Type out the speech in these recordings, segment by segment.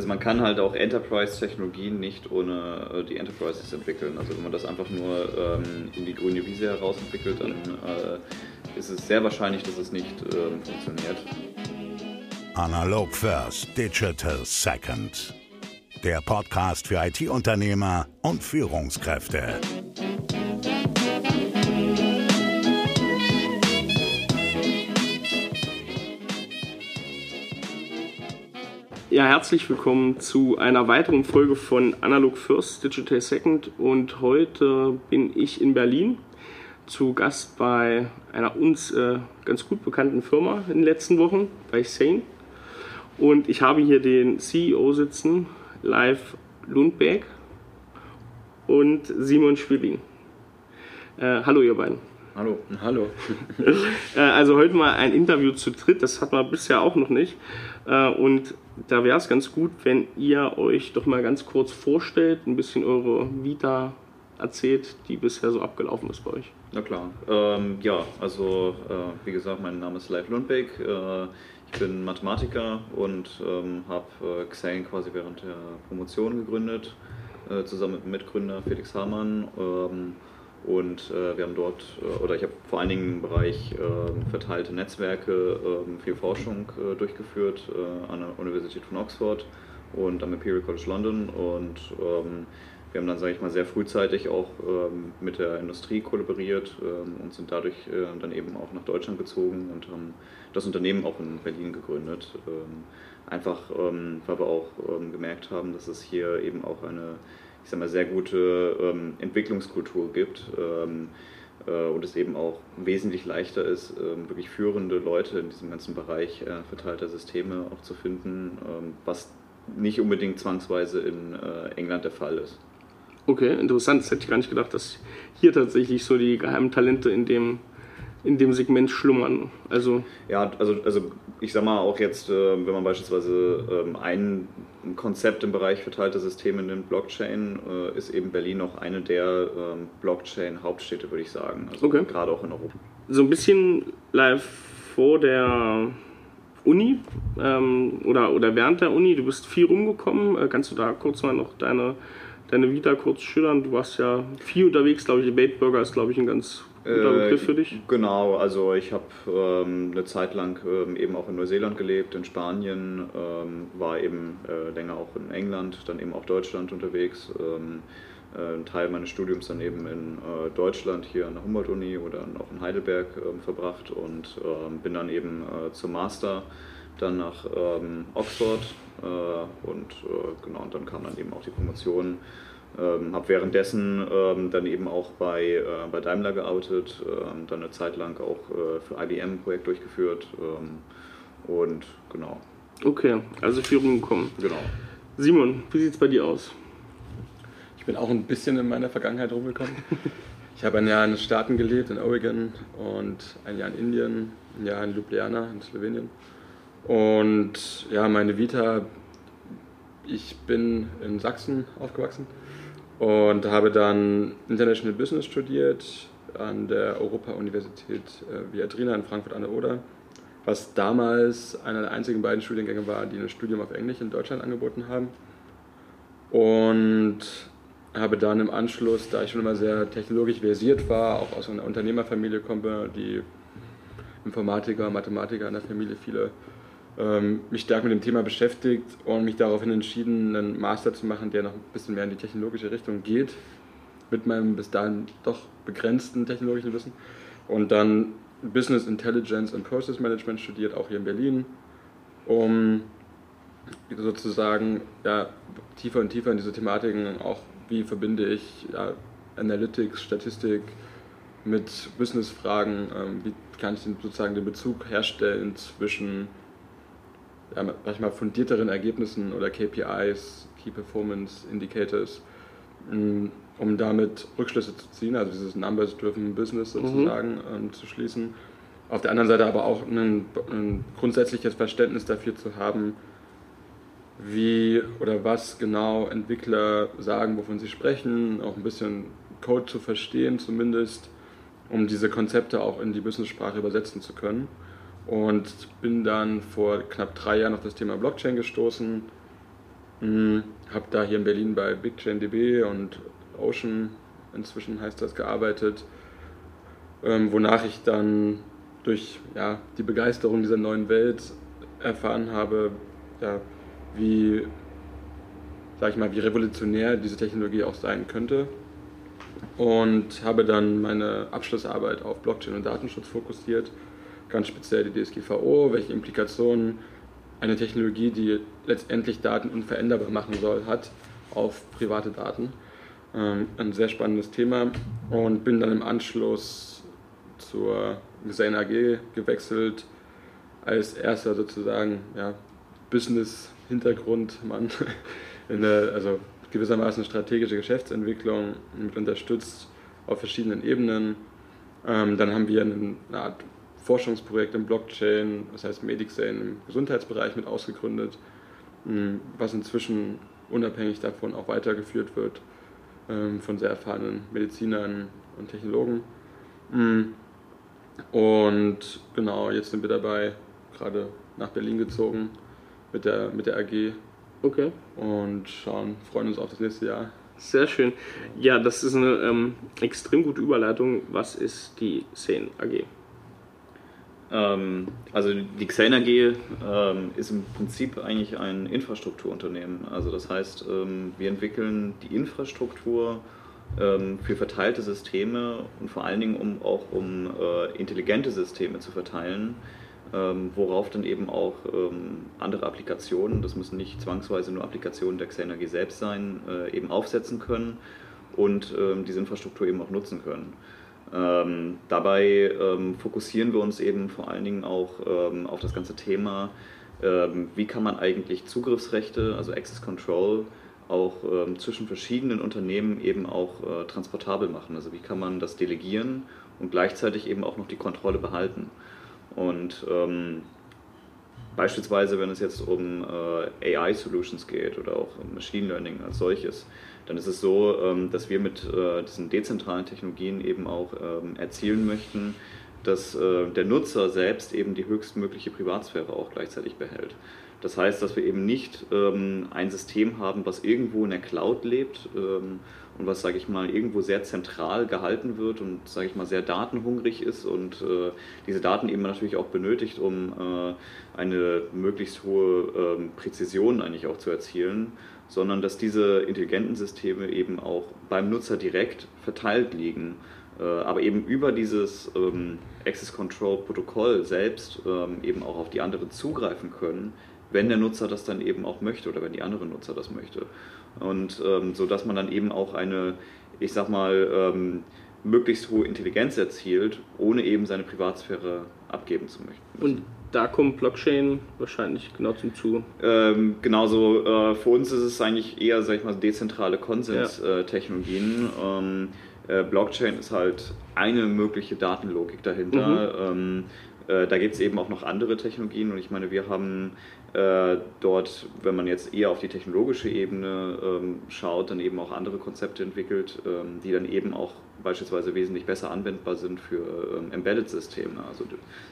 also man kann halt auch Enterprise-Technologien nicht ohne äh, die Enterprises entwickeln. Also wenn man das einfach nur ähm, in die grüne Wiese heraus entwickelt, dann äh, ist es sehr wahrscheinlich, dass es nicht ähm, funktioniert. Analog First, Digital Second. Der Podcast für IT-Unternehmer und Führungskräfte. Ja, herzlich willkommen zu einer weiteren Folge von Analog First, Digital Second. Und heute bin ich in Berlin zu Gast bei einer uns äh, ganz gut bekannten Firma in den letzten Wochen, bei Sane. Und ich habe hier den CEO sitzen, Live Lundberg und Simon Schwilling. Äh, hallo ihr beiden. Hallo. Hallo. Äh, also heute mal ein Interview zu dritt, das hat man bisher auch noch nicht. Äh, und da wäre es ganz gut, wenn ihr euch doch mal ganz kurz vorstellt, ein bisschen eure Vita erzählt, die bisher so abgelaufen ist bei euch. Na klar. Ähm, ja, also äh, wie gesagt, mein Name ist Leif Lundbeck. Äh, ich bin Mathematiker und ähm, habe äh, Xane quasi während der Promotion gegründet, äh, zusammen mit dem Mitgründer Felix Hamann. Ähm, und äh, wir haben dort, äh, oder ich habe vor allen Dingen im Bereich äh, verteilte Netzwerke äh, viel Forschung äh, durchgeführt äh, an der Universität von Oxford und am Imperial College London. Und ähm, wir haben dann, sage ich mal, sehr frühzeitig auch ähm, mit der Industrie kollaboriert ähm, und sind dadurch dann eben auch nach Deutschland gezogen und haben das Unternehmen auch in Berlin gegründet. Ähm, einfach, ähm, weil wir auch ähm, gemerkt haben, dass es hier eben auch eine ich sag mal, sehr gute ähm, Entwicklungskultur gibt ähm, äh, und es eben auch wesentlich leichter ist, ähm, wirklich führende Leute in diesem ganzen Bereich äh, verteilter Systeme auch zu finden, ähm, was nicht unbedingt zwangsweise in äh, England der Fall ist. Okay, interessant. Das hätte ich gar nicht gedacht, dass hier tatsächlich so die geheimen Talente in dem in dem Segment schlummern. Also ja, also, also ich sag mal auch jetzt, äh, wenn man beispielsweise ähm, ein Konzept im Bereich verteilter Systeme nimmt, Blockchain, äh, ist eben Berlin noch eine der ähm, Blockchain-Hauptstädte, würde ich sagen. Also okay. gerade auch in Europa. So ein bisschen live vor der Uni ähm, oder, oder während der Uni, du bist viel rumgekommen. Äh, kannst du da kurz mal noch deine, deine Vita kurz schildern? Du warst ja viel unterwegs, glaube ich. Bait Burger ist, glaube ich, ein ganz Guter äh, Begriff für dich? Genau, also ich habe ähm, eine Zeit lang ähm, eben auch in Neuseeland gelebt, in Spanien, ähm, war eben äh, länger auch in England, dann eben auch Deutschland unterwegs. Ähm, äh, ein Teil meines Studiums dann eben in äh, Deutschland, hier an der Humboldt-Uni oder auch in Heidelberg ähm, verbracht und ähm, bin dann eben äh, zum Master dann nach Oxford äh, und genau, und dann kam dann eben auch die Promotion ähm, habe währenddessen ähm, dann eben auch bei, äh, bei Daimler geoutet, ähm, dann eine Zeit lang auch äh, für IBM ein Projekt durchgeführt ähm, und genau. Okay, also viel rumgekommen. Genau. Simon, wie sieht es bei dir aus? Ich bin auch ein bisschen in meiner Vergangenheit rumgekommen. ich habe ein Jahr in den Staaten gelebt, in Oregon und ein Jahr in Indien, ein Jahr in Ljubljana in Slowenien. Und ja, meine Vita, ich bin in Sachsen aufgewachsen und habe dann International Business studiert an der Europa-Universität äh, Viadrina in Frankfurt an der Oder, was damals einer der einzigen beiden Studiengänge war, die ein Studium auf Englisch in Deutschland angeboten haben. Und habe dann im Anschluss, da ich schon immer sehr technologisch versiert war, auch aus einer Unternehmerfamilie komme, die Informatiker, Mathematiker in der Familie viele mich stark mit dem Thema beschäftigt und mich daraufhin entschieden, einen Master zu machen, der noch ein bisschen mehr in die technologische Richtung geht, mit meinem bis dahin doch begrenzten technologischen Wissen. Und dann Business Intelligence and Process Management studiert, auch hier in Berlin, um sozusagen ja, tiefer und tiefer in diese Thematiken auch, wie verbinde ich ja, Analytics, Statistik mit Business-Fragen, ähm, wie kann ich den, sozusagen den Bezug herstellen zwischen ja, manchmal fundierteren Ergebnissen oder KPIs, Key Performance Indicators, mm, um damit Rückschlüsse zu ziehen, also dieses Numbers-Driven Business mhm. sozusagen mhm. ähm, zu schließen. Auf der anderen Seite aber auch ein, ein grundsätzliches Verständnis dafür zu haben, wie oder was genau Entwickler sagen, wovon sie sprechen, auch ein bisschen Code zu verstehen zumindest, um diese Konzepte auch in die Business-Sprache übersetzen zu können und bin dann vor knapp drei Jahren auf das Thema Blockchain gestoßen Mhm. Habe da hier in Berlin bei BigChainDB und Ocean, inzwischen heißt das, gearbeitet, ähm, wonach ich dann durch ja, die Begeisterung dieser neuen Welt erfahren habe, ja, wie, sag ich mal, wie revolutionär diese Technologie auch sein könnte. Und habe dann meine Abschlussarbeit auf Blockchain und Datenschutz fokussiert, ganz speziell die DSGVO, welche Implikationen eine Technologie, die letztendlich Daten unveränderbar machen soll, hat auf private Daten. Ähm, ein sehr spannendes Thema und bin dann im Anschluss zur Gesane AG gewechselt, als erster sozusagen ja, Business-Hintergrundmann, also gewissermaßen strategische Geschäftsentwicklung mit unterstützt auf verschiedenen Ebenen. Ähm, dann haben wir eine Art Forschungsprojekt im Blockchain, das heißt MedicSane im Gesundheitsbereich mit ausgegründet, hm, was inzwischen unabhängig davon auch weitergeführt wird ähm, von sehr erfahrenen Medizinern und Technologen. Hm. Und genau, jetzt sind wir dabei, gerade nach Berlin gezogen mit der, mit der AG. Okay. Und schauen, freuen uns auf das nächste Jahr. Sehr schön. Ja, das ist eine ähm, extrem gute Überleitung. Was ist die Sane AG? Ähm, also die Xane AG ähm, ist im Prinzip eigentlich ein Infrastrukturunternehmen. Also das heißt, ähm, wir entwickeln die Infrastruktur ähm, für verteilte Systeme und vor allen Dingen um auch um äh, intelligente Systeme zu verteilen, ähm, worauf dann eben auch ähm, andere Applikationen, das müssen nicht zwangsweise nur Applikationen der Xane AG selbst sein, äh, eben aufsetzen können und diese Infrastruktur eben auch nutzen können. Ähm, dabei ähm, fokussieren wir uns eben vor allen Dingen auch ähm, auf das ganze Thema, ähm, wie kann man eigentlich Zugriffsrechte, also Access Control, auch ähm, zwischen verschiedenen Unternehmen eben auch äh, transportabel machen. Also wie kann man das delegieren und gleichzeitig eben auch noch die Kontrolle behalten. Und ähm, beispielsweise, wenn es jetzt um äh, AI-Solutions geht oder auch Machine Learning als solches, dann ist es so, ähm, dass wir mit äh, diesen dezentralen Technologien eben auch ähm, erzielen möchten, dass äh, der Nutzer selbst eben die höchstmögliche Privatsphäre auch gleichzeitig behält. Das heißt, dass wir eben nicht ähm, ein System haben, was irgendwo in der Cloud lebt und was, sage ich mal, irgendwo sehr zentral gehalten wird und, sage ich mal, sehr datenhungrig ist und äh, diese Daten eben natürlich auch benötigt, um eine möglichst hohe Präzision eigentlich auch zu erzielen, sondern dass diese intelligenten Systeme eben auch beim Nutzer direkt verteilt liegen, äh, aber eben über dieses ähm, Access Control Protokoll selbst ähm, eben auch auf die anderen zugreifen können, wenn der Nutzer das dann eben auch möchte oder wenn die andere Nutzer das möchte. Und ähm, so dass man dann eben auch eine, ich sag mal, ähm, möglichst hohe Intelligenz erzielt, ohne eben seine Privatsphäre abgeben zu möchten. Und da kommt Blockchain wahrscheinlich genau zum Zuge. Ähm, genauso, äh, für uns ist es eigentlich eher, sag ich mal, dezentrale Konsenstechnologien. Ja. Ähm, äh, Blockchain ist halt eine mögliche Datenlogik dahinter. Mhm. Ähm, äh, da gibt es eben auch noch andere Technologien und ich meine, wir haben äh, dort, wenn man jetzt eher auf die technologische Ebene ähm, schaut, dann eben auch andere Konzepte entwickelt, ähm, die dann eben auch beispielsweise wesentlich besser anwendbar sind für ähm, Embedded-Systeme, also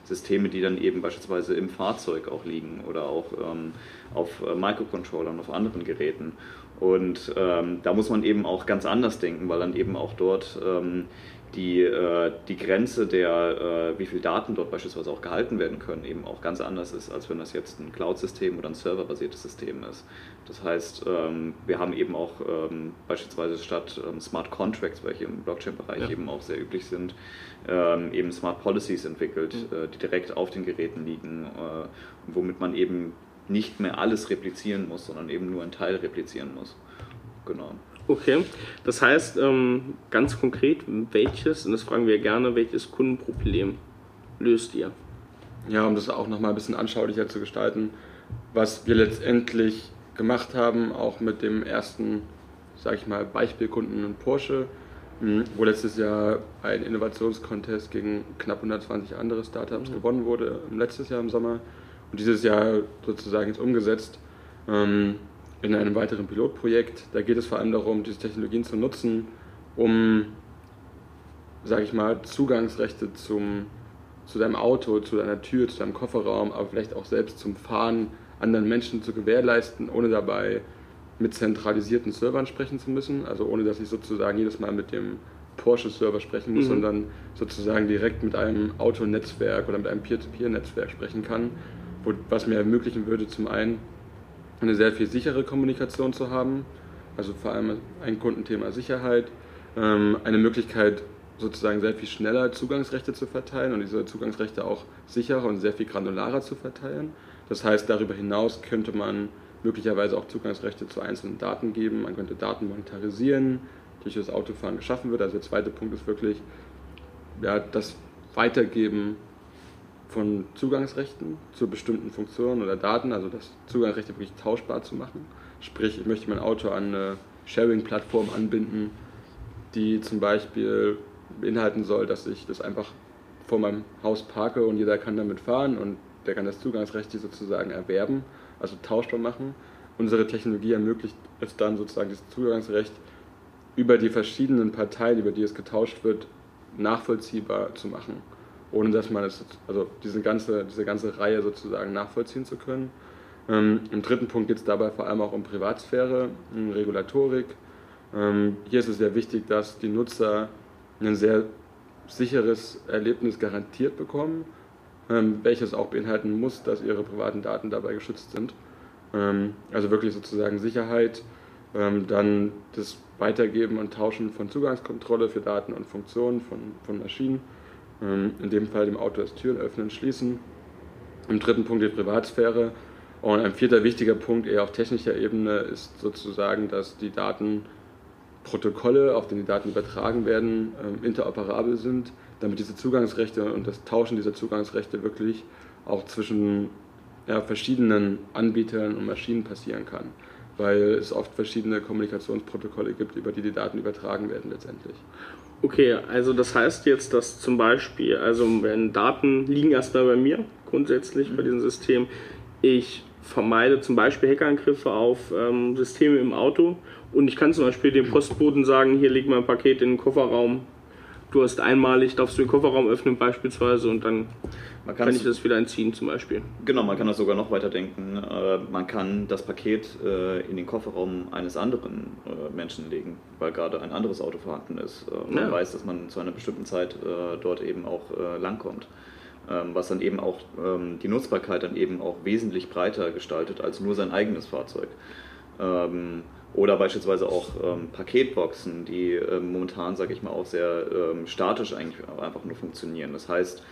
Systeme, die dann eben beispielsweise im Fahrzeug auch liegen oder auch ähm, auf äh, Microcontrollern, auf anderen Geräten. Und ähm, da muss man eben auch ganz anders denken, weil dann eben auch dort ähm, die, äh, die Grenze der, äh, wie viel Daten dort beispielsweise auch gehalten werden können, eben auch ganz anders ist, als wenn das jetzt ein Cloud-System oder ein serverbasiertes System ist. Das heißt, ähm, wir haben eben auch ähm, beispielsweise statt ähm, Smart Contracts, welche im Blockchain-Bereich ja. eben auch sehr üblich sind, ähm, eben Smart Policies entwickelt, mhm. äh, die direkt auf den Geräten liegen, äh, womit man eben nicht mehr alles replizieren muss, sondern eben nur einen Teil replizieren muss. Genau. Okay, das heißt ähm, ganz konkret, welches, und das fragen wir gerne, welches Kundenproblem löst ihr? Ja, um das auch nochmal ein bisschen anschaulicher zu gestalten, was wir letztendlich gemacht haben, auch mit dem ersten, sage ich mal, Beispielkunden in Porsche, hm, wo letztes Jahr ein Innovationscontest gegen knapp 120 andere Startups mhm. gewonnen wurde, letztes Jahr im Sommer und dieses Jahr sozusagen jetzt umgesetzt. Ähm, in einem weiteren Pilotprojekt. Da geht es vor allem darum, diese Technologien zu nutzen, um, sage ich mal, Zugangsrechte zum, zu deinem Auto, zu deiner Tür, zu deinem Kofferraum, aber vielleicht auch selbst zum Fahren anderen Menschen zu gewährleisten, ohne dabei mit zentralisierten Servern sprechen zu müssen, also ohne dass ich sozusagen jedes Mal mit dem Porsche-Server sprechen muss, mhm. sondern sozusagen direkt mit einem Autonetzwerk oder mit einem Peer-to-Peer-Netzwerk sprechen kann, wo, was mir ermöglichen würde, zum einen eine sehr viel sichere Kommunikation zu haben, also vor allem ein Kundenthema Sicherheit, ähm, eine Möglichkeit sozusagen sehr viel schneller Zugangsrechte zu verteilen und diese Zugangsrechte auch sicherer und sehr viel granularer zu verteilen. Das heißt, darüber hinaus könnte man möglicherweise auch Zugangsrechte zu einzelnen Daten geben. Man könnte Daten monetarisieren, durch das Autofahren geschaffen wird. Also der zweite Punkt ist wirklich ja, das Weitergeben von Zugangsrechten zu bestimmten Funktionen oder Daten, also das Zugangsrechte wirklich tauschbar zu machen. Sprich, ich möchte mein Auto an eine Sharing-Plattform anbinden, die zum Beispiel beinhalten soll, dass ich das einfach vor meinem Haus parke und jeder kann damit fahren und der kann das Zugangsrecht sozusagen erwerben, also tauschbar machen. Unsere Technologie ermöglicht es dann sozusagen, dieses Zugangsrecht über die verschiedenen Parteien, über die es getauscht wird, nachvollziehbar zu machen ohne dass man es, also diese ganze, diese ganze Reihe sozusagen nachvollziehen zu können. Ähm, Im dritten Punkt geht es dabei vor allem auch um Privatsphäre, um Regulatorik. Ähm, hier ist es sehr wichtig, dass die Nutzer ein sehr sicheres Erlebnis garantiert bekommen, ähm, welches auch beinhalten muss, dass ihre privaten Daten dabei geschützt sind. Ähm, also wirklich sozusagen Sicherheit, ähm, dann das Weitergeben und Tauschen von Zugangskontrolle für Daten und Funktionen von, von Maschinen in dem Fall dem Auto das Türen öffnen, schließen. Im dritten Punkt die Privatsphäre. Und ein vierter wichtiger Punkt, eher auf technischer Ebene, ist sozusagen, dass die Datenprotokolle, auf denen die Daten übertragen werden, ähm, interoperabel sind, damit diese Zugangsrechte und das Tauschen dieser Zugangsrechte wirklich auch zwischen ja, verschiedenen Anbietern und Maschinen passieren kann, weil es oft verschiedene Kommunikationsprotokolle gibt, über die die Daten übertragen werden letztendlich. Okay, also das heißt jetzt, dass zum Beispiel, also wenn Daten liegen erstmal bei mir, grundsätzlich mhm. bei diesem System, ich vermeide zum Beispiel Hackerangriffe auf ähm, Systeme im Auto und ich kann zum Beispiel dem Postboten sagen, hier liegt mein Paket in den Kofferraum, du hast einmalig, darfst du den Kofferraum öffnen beispielsweise und dann man kann ich das wieder entziehen zum Beispiel. Genau, man kann das sogar noch weiter denken. Äh, man kann das Paket äh, in den Kofferraum eines anderen äh, Menschen legen, weil gerade ein anderes Auto vorhanden ist. Man ja. weiß, dass man zu einer bestimmten Zeit dort eben auch langkommt. Ähm, was dann eben auch ähm, die Nutzbarkeit dann eben auch wesentlich breiter gestaltet als nur sein eigenes Fahrzeug. Ähm, oder beispielsweise auch ähm, Paketboxen, die ähm, momentan, sage ich mal, auch sehr ähm, statisch eigentlich einfach nur funktionieren. Das heißt,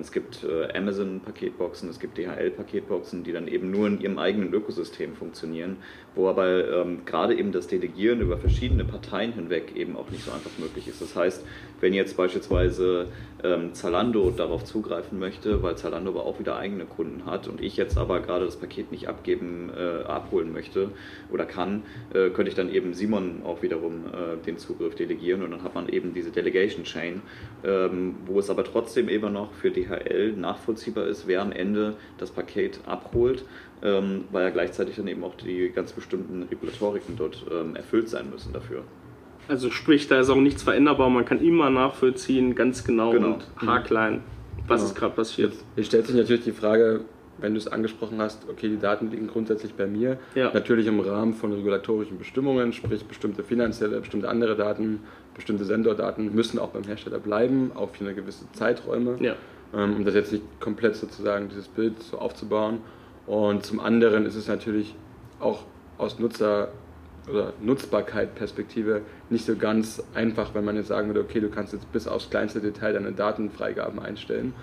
es gibt äh, Amazon-Paketboxen, es gibt DHL-Paketboxen, die dann eben nur in ihrem eigenen Ökosystem funktionieren, wo aber ähm, gerade eben das Delegieren über verschiedene Parteien hinweg eben auch nicht so einfach möglich ist. Das heißt, wenn jetzt beispielsweise ähm, Zalando darauf zugreifen möchte, weil Zalando aber auch wieder eigene Kunden hat und ich jetzt aber gerade das Paket nicht abgeben, äh, abholen möchte oder kann, äh, könnte ich dann eben Simon auch wiederum den Zugriff delegieren und dann hat man eben diese Delegation Chain, ähm, wo es aber trotzdem eben noch für DHL nachvollziehbar ist, wer am Ende das Paket abholt, ähm, weil ja gleichzeitig dann eben auch die ganz bestimmten Regulatoriken dort ähm, erfüllt sein müssen dafür. Also sprich, da ist auch nichts veränderbar, man kann immer nachvollziehen, ganz genau, genau. und haarklein, was genau. ist gerade passiert. Hier stellt sich natürlich die Frage, wenn du es angesprochen hast, okay, die Daten liegen grundsätzlich bei mir, ja. natürlich im Rahmen von regulatorischen Bestimmungen, sprich bestimmte finanzielle, bestimmte andere Daten, bestimmte Sensordaten müssen auch beim Hersteller bleiben, auch für eine gewisse Zeiträume, ja. ähm, um das jetzt nicht komplett sozusagen dieses Bild so aufzubauen. Und zum anderen ist es natürlich auch aus Nutzer oder Nutzbarkeit-Perspektive nicht so ganz einfach, wenn man jetzt sagen würde, okay, du kannst jetzt bis aufs kleinste Detail deine Datenfreigaben einstellen.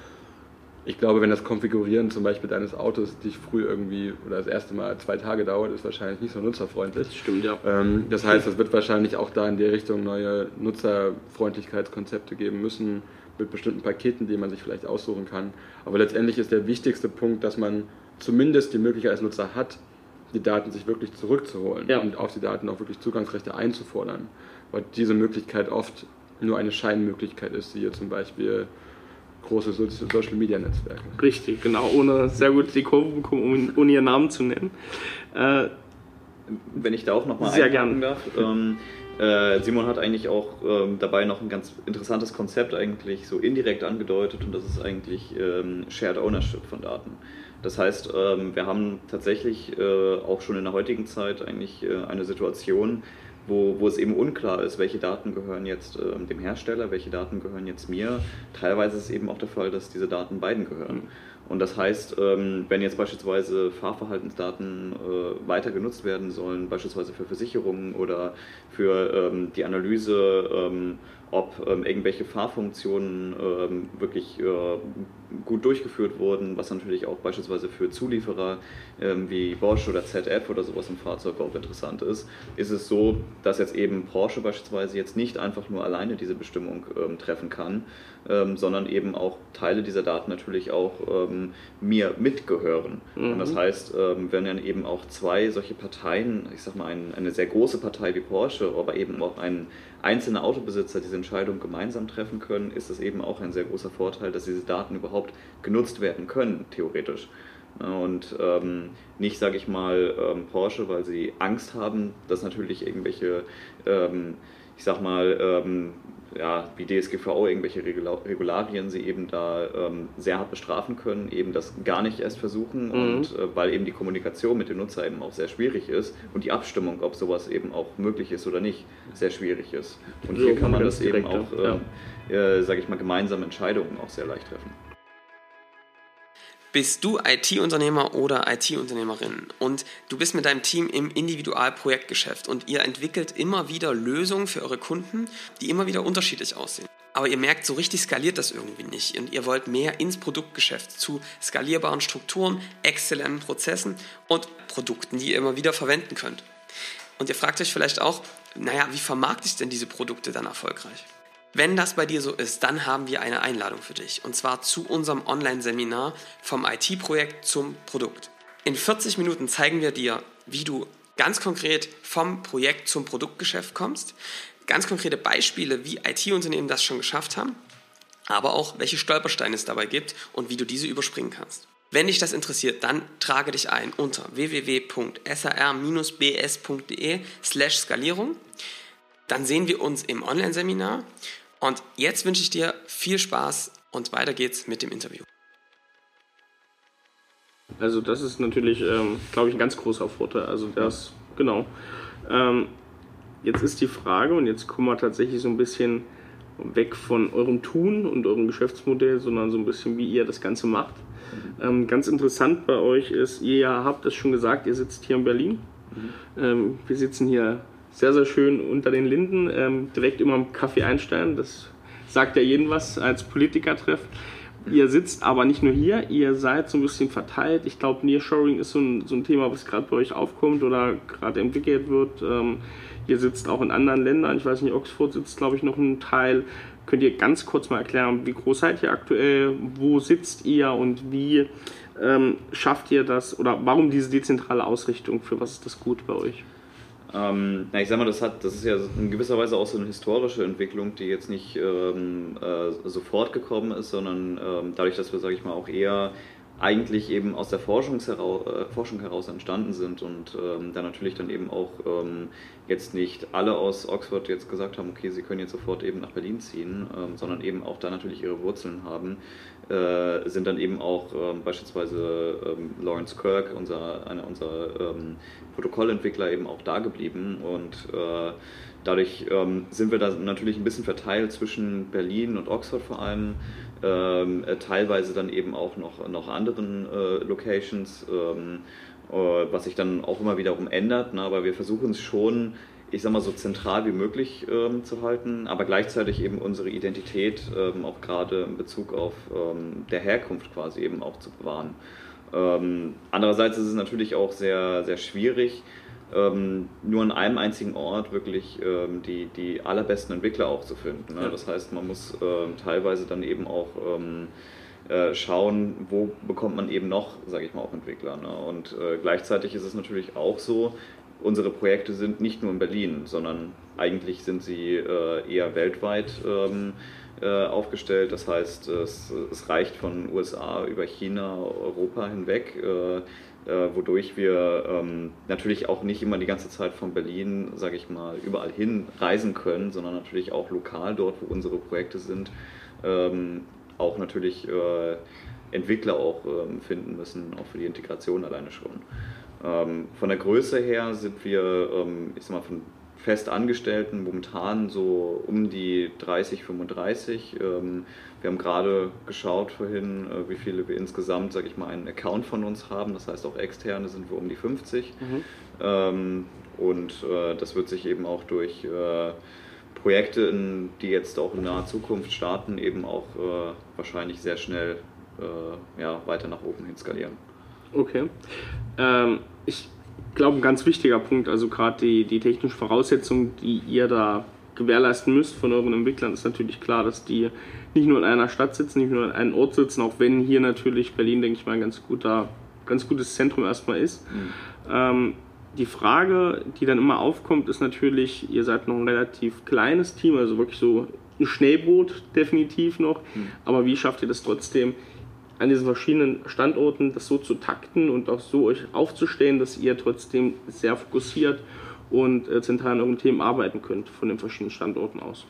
Ich glaube, wenn das Konfigurieren zum Beispiel deines Autos dich früh irgendwie oder das erste Mal zwei Tage dauert, ist wahrscheinlich nicht so nutzerfreundlich. Das stimmt, ja. Ähm, das heißt, es wird wahrscheinlich auch da in die Richtung neue Nutzerfreundlichkeitskonzepte geben müssen mit bestimmten Paketen, die man sich vielleicht aussuchen kann. Aber letztendlich ist der wichtigste Punkt, dass man zumindest die Möglichkeit als Nutzer hat, die Daten sich wirklich zurückzuholen ja. und auf die Daten auch wirklich Zugangsrechte einzufordern. Weil diese Möglichkeit oft nur eine Scheinmöglichkeit ist, wie zum Beispiel große Social Media Netzwerke. Richtig, genau, ohne sehr gut die Kurve bekommen, ohne ihren Namen zu nennen. Äh, Wenn ich da auch nochmal einhaken darf. Ähm, äh, Simon hat eigentlich auch ähm, dabei noch ein ganz interessantes Konzept eigentlich so indirekt angedeutet und das ist eigentlich ähm, Shared Ownership von Daten. Das heißt, ähm, wir haben tatsächlich äh, auch schon in der heutigen Zeit eigentlich äh, eine Situation, wo, wo es eben unklar ist, welche Daten gehören jetzt ähm, dem Hersteller, welche Daten gehören jetzt mir. Teilweise ist es eben auch der Fall, dass diese Daten beiden gehören. Und das heißt, ähm, wenn jetzt beispielsweise Fahrverhaltensdaten äh, weiter genutzt werden sollen, beispielsweise für Versicherungen oder für ähm, die Analyse, ähm, ob irgendwelche Fahrfunktionen wirklich äh, gut durchgeführt wurden, was natürlich auch beispielsweise für Zulieferer wie Bosch oder ZF oder sowas im Fahrzeug auch interessant ist, ist es so, dass jetzt eben Porsche beispielsweise jetzt nicht einfach nur alleine diese Bestimmung treffen kann, sondern eben auch Teile dieser Daten natürlich auch ähm, mir mitgehören. Mhm. Und das mhm. heißt, ähm, wenn dann eben auch zwei solche Parteien, ich sag mal ein, eine sehr große Partei wie Porsche, aber eben auch ein einzelner Autobesitzer diese Entscheidung gemeinsam treffen können, ist es eben auch ein sehr großer Vorteil, dass diese Daten überhaupt genutzt werden können, theoretisch. Und ähm, nicht, sage ich mal, ähm, Porsche, weil sie Angst haben, dass natürlich irgendwelche, ähm, ich sag mal, ähm, ja, wie DSGVO irgendwelche Regularien sie eben da ähm, sehr hart bestrafen können, eben das gar nicht erst versuchen mhm. und äh, weil eben die Kommunikation mit dem Nutzer eben auch sehr schwierig ist und die Abstimmung, ob sowas eben auch möglich ist oder nicht, sehr schwierig ist. Und so hier kann man das eben auch, äh, ja. äh, sage ich mal, gemeinsame Entscheidungen auch sehr leicht treffen. Bist du IT-Unternehmer oder IT-Unternehmerin und du bist mit deinem Team im Individualprojektgeschäft und ihr entwickelt immer wieder Lösungen für eure Kunden, die immer wieder unterschiedlich aussehen. Aber ihr merkt, so richtig skaliert das irgendwie nicht und ihr wollt mehr ins Produktgeschäft zu skalierbaren Strukturen, exzellenten Prozessen und Produkten, die ihr immer wieder verwenden könnt. Und ihr fragt euch vielleicht auch, naja, wie vermarkte ich denn diese Produkte dann erfolgreich? Wenn das bei dir so ist, dann haben wir eine Einladung für dich und zwar zu unserem Online-Seminar vom IT-Projekt zum Produkt. In 40 Minuten zeigen wir dir, wie du ganz konkret vom Projekt zum Produktgeschäft kommst, ganz konkrete Beispiele, wie IT-Unternehmen das schon geschafft haben, aber auch welche Stolpersteine es dabei gibt und wie du diese überspringen kannst. Wenn dich das interessiert, dann trage dich ein unter www.sar-bs.de slash Skalierung dann sehen wir uns im Online-Seminar. Und jetzt wünsche ich dir viel Spaß und weiter geht's mit dem Interview. Also das ist natürlich, ähm, glaube ich, ein ganz großer Vorteil. Also das, genau. Ähm, jetzt ist die Frage und jetzt kommen wir tatsächlich so ein bisschen weg von eurem Tun und eurem Geschäftsmodell, sondern so ein bisschen, wie ihr das Ganze macht. Ähm, ganz interessant bei euch ist, ihr habt es schon gesagt, ihr sitzt hier in Berlin. Mhm. Ähm, wir sitzen hier sehr, sehr schön unter den Linden, ähm, direkt immer im Kaffee einsteigen. Das sagt ja jedem was als Politikertreff. Ihr sitzt aber nicht nur hier, ihr seid so ein bisschen verteilt. Ich glaube, Nearshoring ist so ein, so ein Thema, was gerade bei euch aufkommt oder gerade entwickelt wird. Ähm, ihr sitzt auch in anderen Ländern. Ich weiß nicht, Oxford sitzt, glaube ich, noch ein Teil. Könnt ihr ganz kurz mal erklären, wie groß seid ihr aktuell? Wo sitzt ihr und wie ähm, schafft ihr das? Oder warum diese dezentrale Ausrichtung? Für was ist das gut bei euch? Ähm, na, ich sag mal, das, hat, das ist ja in gewisser Weise auch so eine historische Entwicklung, die jetzt nicht ähm, äh, sofort gekommen ist, sondern ähm, dadurch, dass wir, sage ich mal, auch eher eigentlich eben aus der heraus, äh, Forschung heraus entstanden sind und ähm, da natürlich dann eben auch ähm, jetzt nicht alle aus Oxford jetzt gesagt haben, okay, sie können jetzt sofort eben nach Berlin ziehen, ähm, sondern eben auch da natürlich ihre Wurzeln haben, äh, sind dann eben auch ähm, beispielsweise ähm, Lawrence Kirk, unser, einer unserer ähm, Protokollentwickler, eben auch da geblieben und äh, dadurch sind wir da natürlich ein bisschen verteilt zwischen Berlin und Oxford vor allem ähm, äh, teilweise dann eben auch noch, noch anderen äh, Locations, ähm, äh, was sich dann auch immer wiederum ändert. Ne? Aber wir versuchen es schon, ich sag mal, so zentral wie möglich ähm, zu halten, aber gleichzeitig eben unsere Identität ähm, auch gerade in Bezug auf ähm, der Herkunft quasi eben auch zu bewahren. Ähm, andererseits ist es natürlich auch sehr, sehr schwierig, ähm, nur an einem einzigen Ort wirklich ähm, die, die allerbesten Entwickler auch zu finden. Ne? Das heißt, man muss ähm, teilweise dann eben auch äh, schauen, wo bekommt man eben noch, sage ich mal, auch Entwickler. Ne? Und äh, gleichzeitig ist es natürlich auch so, unsere Projekte sind nicht nur in Berlin, sondern eigentlich sind sie äh, eher weltweit ähm, äh, aufgestellt. Das heißt, es, es, reicht von USA über China, Europa hinweg. Äh, wodurch wir ähm, natürlich auch nicht immer die ganze Zeit von Berlin, sage ich mal, überall hin reisen können, sondern natürlich auch lokal dort, wo unsere Projekte sind, ähm, auch natürlich Entwickler auch finden müssen, auch für die Integration alleine schon. Ähm, von der Größe her sind wir, ähm, ich sag mal, von Festangestellten momentan so um die 30, 35. Ähm, wir haben gerade geschaut vorhin, äh, wie viele wir insgesamt, sage ich mal, einen Account von uns haben. Das heißt, auch externe sind wir um die 50. Mhm. Ähm, und äh, das wird sich eben auch durch äh, Projekte, die jetzt auch in naher Zukunft starten, eben auch wahrscheinlich sehr schnell ja, weiter nach oben hin skalieren. Okay. Ähm, ich glaube, ein ganz wichtiger Punkt, also gerade die, die technischen Voraussetzungen, die ihr da gewährleisten müsst von euren Entwicklern, ist natürlich klar, dass die nicht nur in einer Stadt sitzen, nicht nur an einem Ort sitzen, auch wenn hier natürlich Berlin, denke ich mal, ein ganz, guter, ganz gutes Zentrum erstmal ist. Mhm. Ähm, die Frage, die dann immer aufkommt, ist natürlich, ihr seid noch ein relativ kleines Team, also wirklich so ein Schnellboot definitiv noch, mhm. aber wie schafft ihr das trotzdem, an diesen verschiedenen Standorten das so zu takten und auch so euch aufzustellen, dass ihr trotzdem sehr fokussiert und äh, zentral an euren Themen arbeiten könnt von den verschiedenen Standorten aus?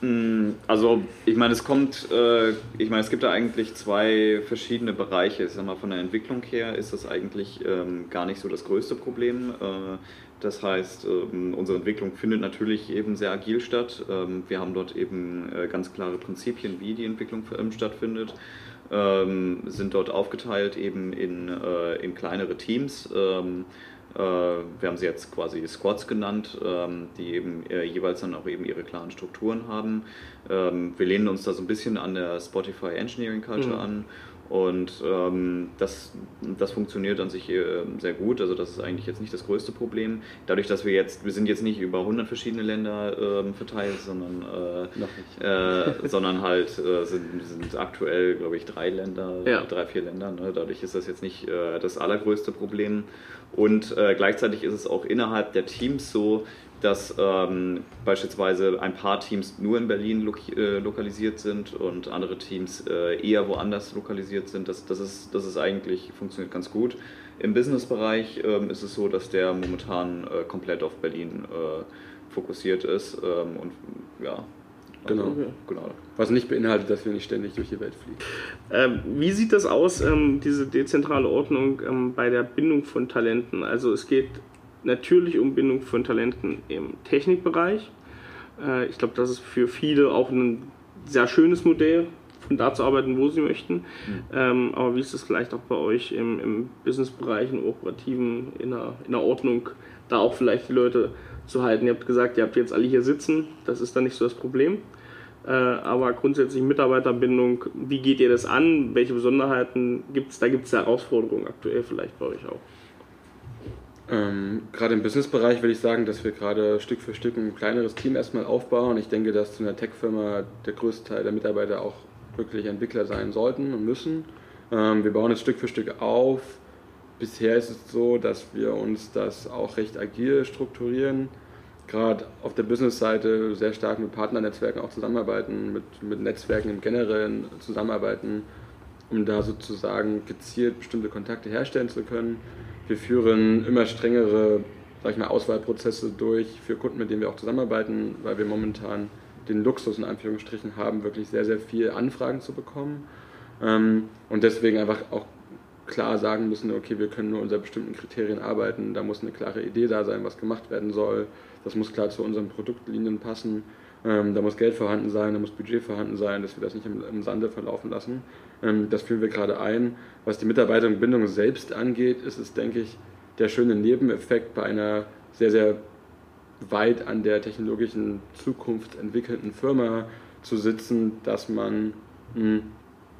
Mm, also ich meine, es kommt, äh, ich meine, es gibt da eigentlich zwei verschiedene Bereiche. Ich sag mal, von der Entwicklung her ist das eigentlich ähm, gar nicht so das größte Problem. Äh, das heißt, ähm, unsere Entwicklung findet natürlich eben sehr agil statt. Ähm, wir haben dort eben äh, ganz klare Prinzipien, wie die Entwicklung stattfindet ähm, sind dort aufgeteilt eben in, äh, in kleinere Teams. Ähm, äh, wir haben sie jetzt quasi Squads genannt, ähm, die eben äh, jeweils dann auch eben ihre klaren Strukturen haben. Ähm, wir lehnen uns da so ein bisschen an der Spotify Engineering Culture mhm. an und ähm, das, das funktioniert an sich äh, sehr gut. Also das ist eigentlich jetzt nicht das größte Problem. Dadurch, dass wir jetzt, wir sind jetzt nicht über 100 verschiedene Länder äh, verteilt, sondern, äh, äh, sondern halt äh, sind, sind aktuell, glaube ich, drei Länder, ja. drei, vier Länder. Ne? Dadurch ist das jetzt nicht äh, das allergrößte Problem. Und gleichzeitig ist es auch innerhalb der Teams so, dass ähm, beispielsweise ein paar Teams nur in Berlin lo äh, lokalisiert sind und andere Teams äh, eher woanders lokalisiert sind. Das, das, ist, das ist eigentlich, funktioniert ganz gut. Im Businessbereich ähm, ist es so, dass der momentan äh, komplett auf Berlin äh, fokussiert ist ähm, und ja. Genau. Okay. genau. Was nicht beinhaltet, dass wir nicht ständig durch die Welt fliegen. Ähm, wie sieht das aus, ähm, diese dezentrale Ordnung ähm, bei der Bindung von Talenten? Also es geht natürlich um Bindung von Talenten im Technikbereich. Äh, ich glaube, das ist für viele auch ein sehr schönes Modell, von da zu arbeiten, wo sie möchten. Mhm. Ähm, aber wie ist es vielleicht auch bei euch im, im Businessbereich, im Operativen, in der, in der Ordnung, da auch vielleicht die Leute zu halten? Ihr habt gesagt, ihr habt jetzt alle hier sitzen, das ist dann nicht so das Problem. Äh, aber grundsätzlich Mitarbeiterbindung, wie geht ihr das an? Welche Besonderheiten gibt es? Da gibt es Herausforderungen aktuell vielleicht bei euch auch. Ähm, gerade im Businessbereich würde ich sagen, dass wir gerade Stück für Stück ein kleineres Team erstmal aufbauen. Ich denke, dass zu einer Tech-Firma der größte Teil der Mitarbeiter auch wirklich Entwickler sein sollten und müssen. Ähm, wir bauen es Stück für Stück auf. Bisher ist es so, dass wir uns das auch recht agil strukturieren. Gerade auf der Business-Seite sehr stark mit Partnernetzwerken auch zusammenarbeiten, mit, mit Netzwerken im Generellen zusammenarbeiten, um da sozusagen gezielt bestimmte Kontakte herstellen zu können wir führen immer strengere sag ich mal, Auswahlprozesse durch für Kunden, mit denen wir auch zusammenarbeiten, weil wir momentan den Luxus in Anführungsstrichen haben, wirklich sehr, sehr viel Anfragen zu bekommen. Ähm, und deswegen einfach auch klar sagen müssen, okay, wir können nur unter bestimmten Kriterien arbeiten, da muss eine klare Idee da sein, was gemacht werden soll, das muss klar zu unseren Produktlinien passen, ähm, da muss Geld vorhanden sein, da muss Budget vorhanden sein, dass wir das nicht im, im Sande verlaufen lassen. Ähm, das führen wir gerade ein. Was die Mitarbeiterbindung selbst angeht, ist es, denke ich, der schöne Nebeneffekt bei einer sehr, sehr weit an der technologischen Zukunft entwickelten Firma zu sitzen, dass man hm,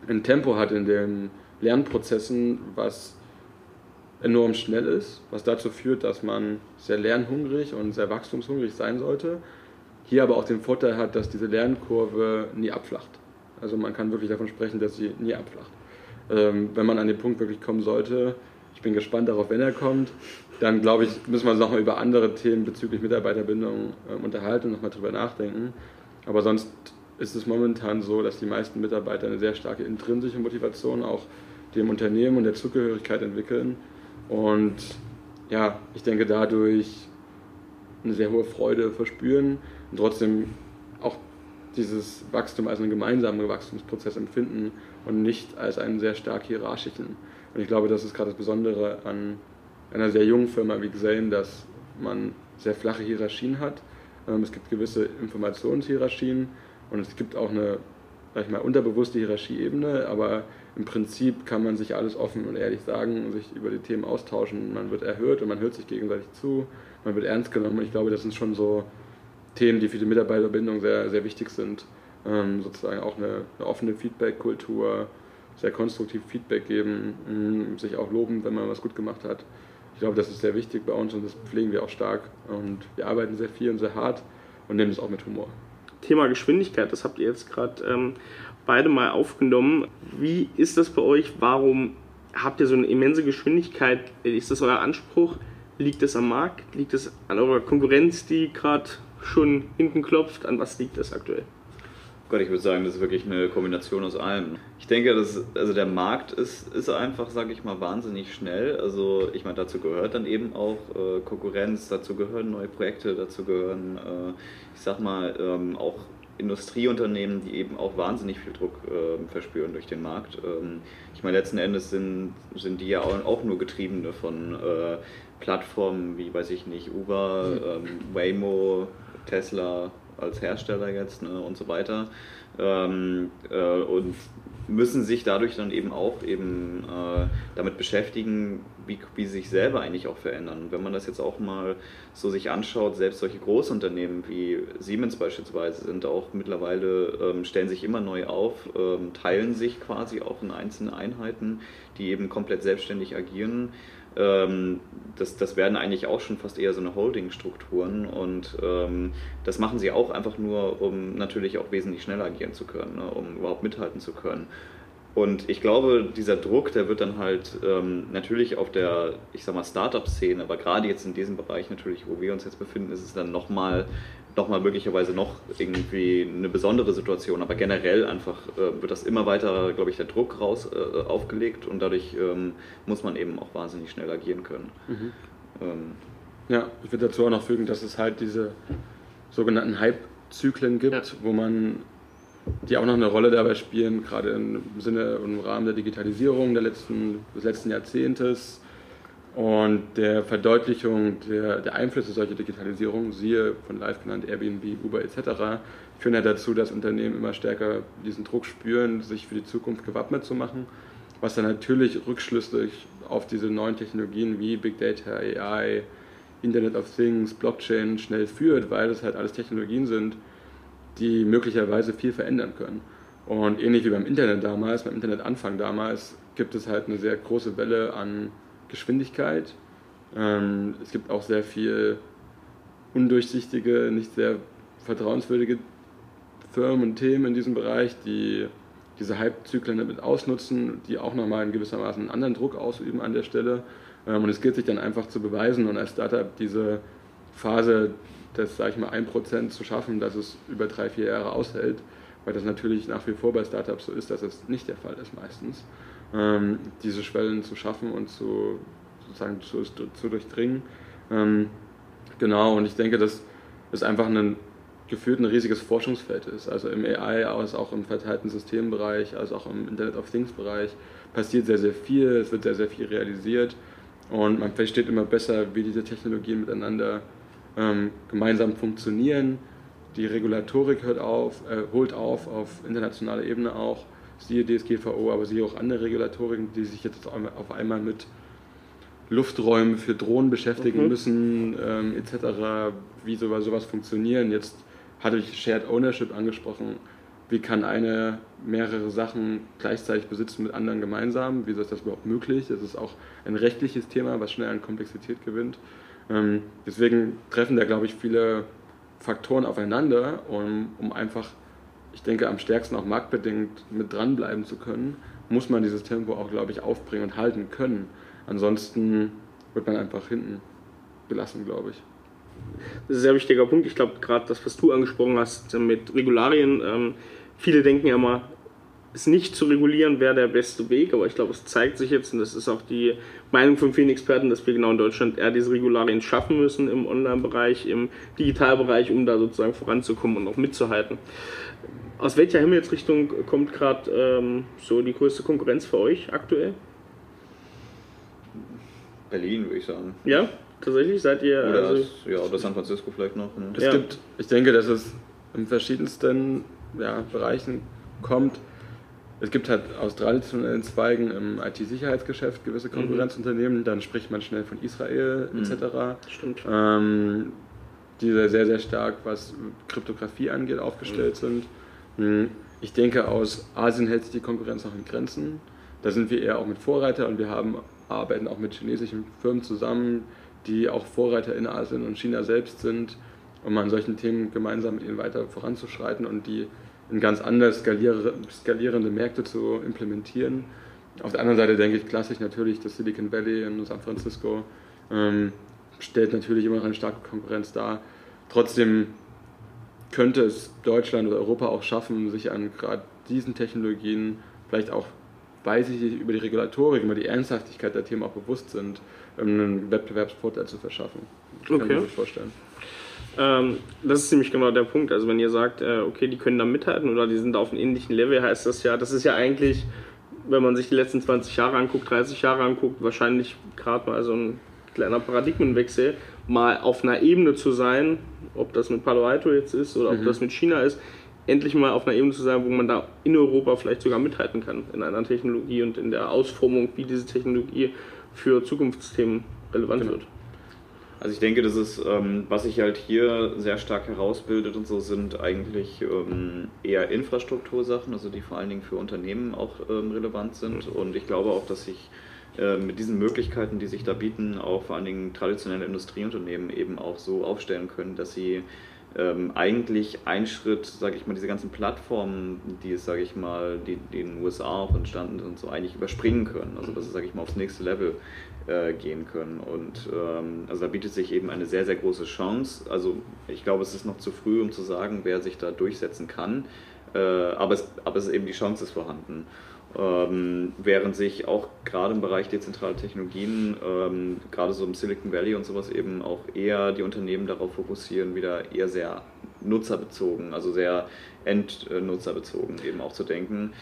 ein Tempo hat in den Lernprozessen, was enorm schnell ist, was dazu führt, dass man sehr lernhungrig und sehr wachstumshungrig sein sollte. Hier aber auch den Vorteil hat, dass diese Lernkurve nie abflacht. Also man kann wirklich davon sprechen, dass sie nie abflacht. Ähm, wenn man an den Punkt wirklich kommen sollte, ich bin gespannt darauf, wenn er kommt, dann glaube ich, müssen wir uns nochmal über andere Themen bezüglich Mitarbeiterbindung äh, unterhalten und nochmal drüber nachdenken. Aber sonst ist es momentan so, dass die meisten Mitarbeiter eine sehr starke intrinsische Motivation auch dem Unternehmen und der Zugehörigkeit entwickeln. Und ja, ich denke dadurch eine sehr hohe Freude verspüren und trotzdem auch dieses Wachstum als einen gemeinsamen Wachstumsprozess empfinden und nicht als einen sehr stark hierarchischen. Und ich glaube, das ist gerade das Besondere an einer sehr jungen Firma wie Xane, dass man sehr flache Hierarchien hat. Ähm, es gibt gewisse Informationshierarchien und es gibt auch eine, sag ich mal, unterbewusste Hierarchieebene, aber im Prinzip kann man sich alles offen und ehrlich sagen und sich über die Themen austauschen. Man wird erhört und man hört sich gegenseitig zu, man wird ernst genommen. Und ich glaube, das sind schon so Themen, die für die Mitarbeiterbindung sehr, sehr wichtig sind. Ähm, sozusagen auch eine, eine offene Feedback-Kultur, sehr konstruktiv Feedback geben, mh, sich auch loben, wenn man was gut gemacht hat. Ich glaube, das ist sehr wichtig bei uns und das pflegen wir auch stark. Und wir arbeiten sehr viel und sehr hart und nehmen es auch mit Humor. Thema Geschwindigkeit, das habt ihr jetzt gerade ähm, beide mal aufgenommen. Wie ist das bei euch? Warum habt ihr so eine immense Geschwindigkeit? Ist das euer Anspruch? Liegt es am Markt? Liegt es an eurer Konkurrenz, die gerade schon hinten klopft? An was liegt das aktuell? Gott, ich würde sagen, das ist wirklich eine Kombination aus allem. Ich denke, dass, also der Markt ist, ist einfach, sage ich mal, wahnsinnig schnell. Also ich meine, dazu gehört dann eben auch äh, Konkurrenz, dazu gehören neue Projekte, dazu gehören, äh, ich sag mal, ähm, auch Industrieunternehmen, die eben auch wahnsinnig viel Druck äh, verspüren durch den Markt. Ähm, ich meine, letzten Endes sind, sind die ja auch, nur Getriebene von äh, Plattformen wie, weiß ich nicht, Uber, ähm, Waymo, Tesla als Hersteller jetzt ne, und so weiter. Ähm, äh, und müssen sich dadurch dann eben auch eben äh, damit beschäftigen, wie, wie sich selber eigentlich auch verändern. Und wenn man das jetzt auch mal so sich anschaut, selbst solche Großunternehmen wie Siemens beispielsweise sind auch mittlerweile, ähm, stellen sich immer neu auf, ähm, teilen sich quasi auch in einzelne Einheiten, die eben komplett selbstständig agieren. Ähm, das, das werden eigentlich auch schon fast eher so eine Holding-Strukturen und ähm, das machen sie auch einfach nur, um natürlich auch wesentlich schneller agieren zu können, ne, um überhaupt mithalten zu können. Und ich glaube, dieser Druck, der wird dann halt ähm, natürlich auf der, ich sag mal, Startup-Szene, aber gerade jetzt in diesem Bereich natürlich, wo wir uns jetzt befinden, ist es dann nochmal noch mal möglicherweise noch irgendwie eine besondere Situation. Aber generell einfach äh, wird das immer weiter, glaube ich, der Druck raus äh, aufgelegt und dadurch ähm, muss man eben auch wahnsinnig schnell agieren können. Mhm. Ähm, ja, ich würde dazu auch noch fügen, dass es halt diese sogenannten Hype-Zyklen gibt, ja. wo man die auch noch eine Rolle dabei spielen, gerade im Sinne und im Rahmen der Digitalisierung der letzten, des letzten Jahrzehntes und der Verdeutlichung der, der Einflüsse solcher Digitalisierung, siehe von Live genannt Airbnb, Uber etc., führen ja dazu, dass Unternehmen immer stärker diesen Druck spüren, sich für die Zukunft gewappnet zu machen, was dann natürlich rückschlüssig auf diese neuen Technologien wie Big Data, AI, Internet of Things, Blockchain schnell führt, weil es halt alles Technologien sind, die möglicherweise viel verändern können. Und ähnlich wie beim Internet damals, beim Internetanfang damals, gibt es halt eine sehr große Welle an Geschwindigkeit. Ähm, es gibt auch sehr viel undurchsichtige, nicht sehr vertrauenswürdige Firmen und Themen in diesem Bereich, die diese Hype-Zyklen damit ausnutzen, die auch nochmal in gewissermaßen einen anderen Druck ausüben an der Stelle. Ähm, und es gilt sich dann einfach zu beweisen und als Startup diese Phase das, sage ich mal, 1% zu schaffen, dass es über drei, vier Jahre aushält, weil das natürlich nach wie vor bei Startups so ist, dass es nicht der Fall ist meistens, ähm, diese Schwellen zu schaffen und zu, sozusagen zu, zu durchdringen. Ähm, genau, und ich denke, dass es einfach ein gefühlt ein riesiges Forschungsfeld ist. Also im AI, als auch im verteilten Systembereich, als auch im Internet of Things Bereich passiert sehr, sehr viel, es wird sehr, sehr viel realisiert und man versteht immer besser, wie diese Technologien miteinander ähm, gemeinsam funktionieren. Die Regulatorik hört auf, äh, holt auf, auf internationaler Ebene auch, siehe DSGVO, aber siehe auch andere Regulatoriken, die sich jetzt auf einmal mit Lufträumen für Drohnen beschäftigen mhm. müssen, ähm, etc., wie sowas, sowas funktionieren. Jetzt hatte ich Shared Ownership angesprochen. Wie kann eine mehrere Sachen gleichzeitig besitzen mit anderen gemeinsam? Wie ist das überhaupt möglich? Das ist auch ein rechtliches Thema, was schnell an Komplexität gewinnt. Ähm, deswegen treffen da, glaube ich, viele Faktoren aufeinander, um, um einfach, ich denke, am stärksten auch marktbedingt mit dranbleiben zu können, muss man dieses Tempo auch, glaube ich, aufbringen und halten können. Ansonsten wird man einfach hinten gelassen, glaube ich. Das ist ein sehr wichtiger Punkt. Ich glaube, gerade das, was du angesprochen hast mit Regularien, ähm, viele denken ja immer, es nicht zu regulieren wäre der beste Weg, aber ich glaube, es zeigt sich jetzt, und das ist auch die Meinung von vielen Experten, dass wir genau in Deutschland eher diese Regularien schaffen müssen im Online-Bereich, im Digitalbereich, um da sozusagen voranzukommen und auch mitzuhalten. Aus welcher Himmelsrichtung kommt gerade ähm, so die größte Konkurrenz für euch aktuell? Berlin, würde ich sagen. Ja, tatsächlich seid ihr. Oder, also, ja, oder San Francisco vielleicht noch. Ne? Es Ja. gibt, ich denke, dass es in verschiedensten ja, Bereichen kommt. Es gibt halt aus traditionellen Zweigen im IT-Sicherheitsgeschäft gewisse Konkurrenzunternehmen, dann spricht man schnell von Israel etc. Stimmt. Ähm, die sehr, sehr, stark, was Kryptographie angeht, aufgestellt sind. Hm, Ich denke, aus Asien hält sich die Konkurrenz noch in Grenzen. Da sind wir eher auch mit Vorreiter und wir haben, arbeiten auch mit chinesischen Firmen zusammen, die auch Vorreiter in Asien und China selbst sind, um an solchen Themen gemeinsam mit ihnen weiter voranzuschreiten und die in ganz anders skaliere, skalierende Märkte zu implementieren. Auf der anderen Seite denke ich klassisch natürlich, das Silicon Valley in San Francisco ähm, stellt natürlich immer noch eine starke Konkurrenz dar. Trotzdem könnte es Deutschland oder Europa auch schaffen, sich an gerade diesen Technologien vielleicht auch, weil sie sich über die Regulatorik, über die Ernsthaftigkeit der Themen auch bewusst sind, einen Wettbewerbsvorteil zu verschaffen. Ich kann Okay. mir vorstellen. Ähm, das ist nämlich genau der Punkt. Also wenn ihr sagt, äh, okay, die können da mithalten oder die sind auf einem ähnlichen Level, heißt das ja, das ist ja eigentlich, wenn man sich die letzten 20 Jahre anguckt, 30 Jahre anguckt, wahrscheinlich gerade mal so ein kleiner Paradigmenwechsel, mal auf einer Ebene zu sein, ob das mit Palo Alto jetzt ist oder ob das mit China ist, endlich mal auf einer Ebene zu sein, wo man da in Europa vielleicht sogar mithalten kann in einer Technologie und in der Ausformung, wie diese Technologie für Zukunftsthemen relevant wird. Also ich denke, das ist, ähm, was sich halt hier sehr stark herausbildet und so, sind eigentlich ähm, eher Infrastruktursachen, also die vor allen Dingen für Unternehmen auch ähm, relevant sind. Und ich glaube auch, dass sich äh, mit diesen Möglichkeiten, die sich da bieten, auch vor allen Dingen traditionelle Industrieunternehmen eben auch so aufstellen können, dass sie ähm, eigentlich einen Schritt, sage ich mal, diese ganzen Plattformen, die es, sage ich mal, die, die in den USA auch entstanden sind, so eigentlich überspringen können. Also dass sie, sage ich mal, aufs nächste Level äh, gehen können. Und ähm, also da bietet sich eben eine sehr, sehr große Chance. Also ich glaube, es ist noch zu früh, um zu sagen, wer sich da durchsetzen kann. Äh, aber, es, aber es ist eben die Chance ist vorhanden. Ähm, während sich auch gerade im Bereich dezentrale Technologien, ähm, gerade so im Silicon Valley und sowas eben auch eher die Unternehmen darauf fokussieren, wieder eher sehr nutzerbezogen, also sehr endnutzerbezogen eben auch zu denken.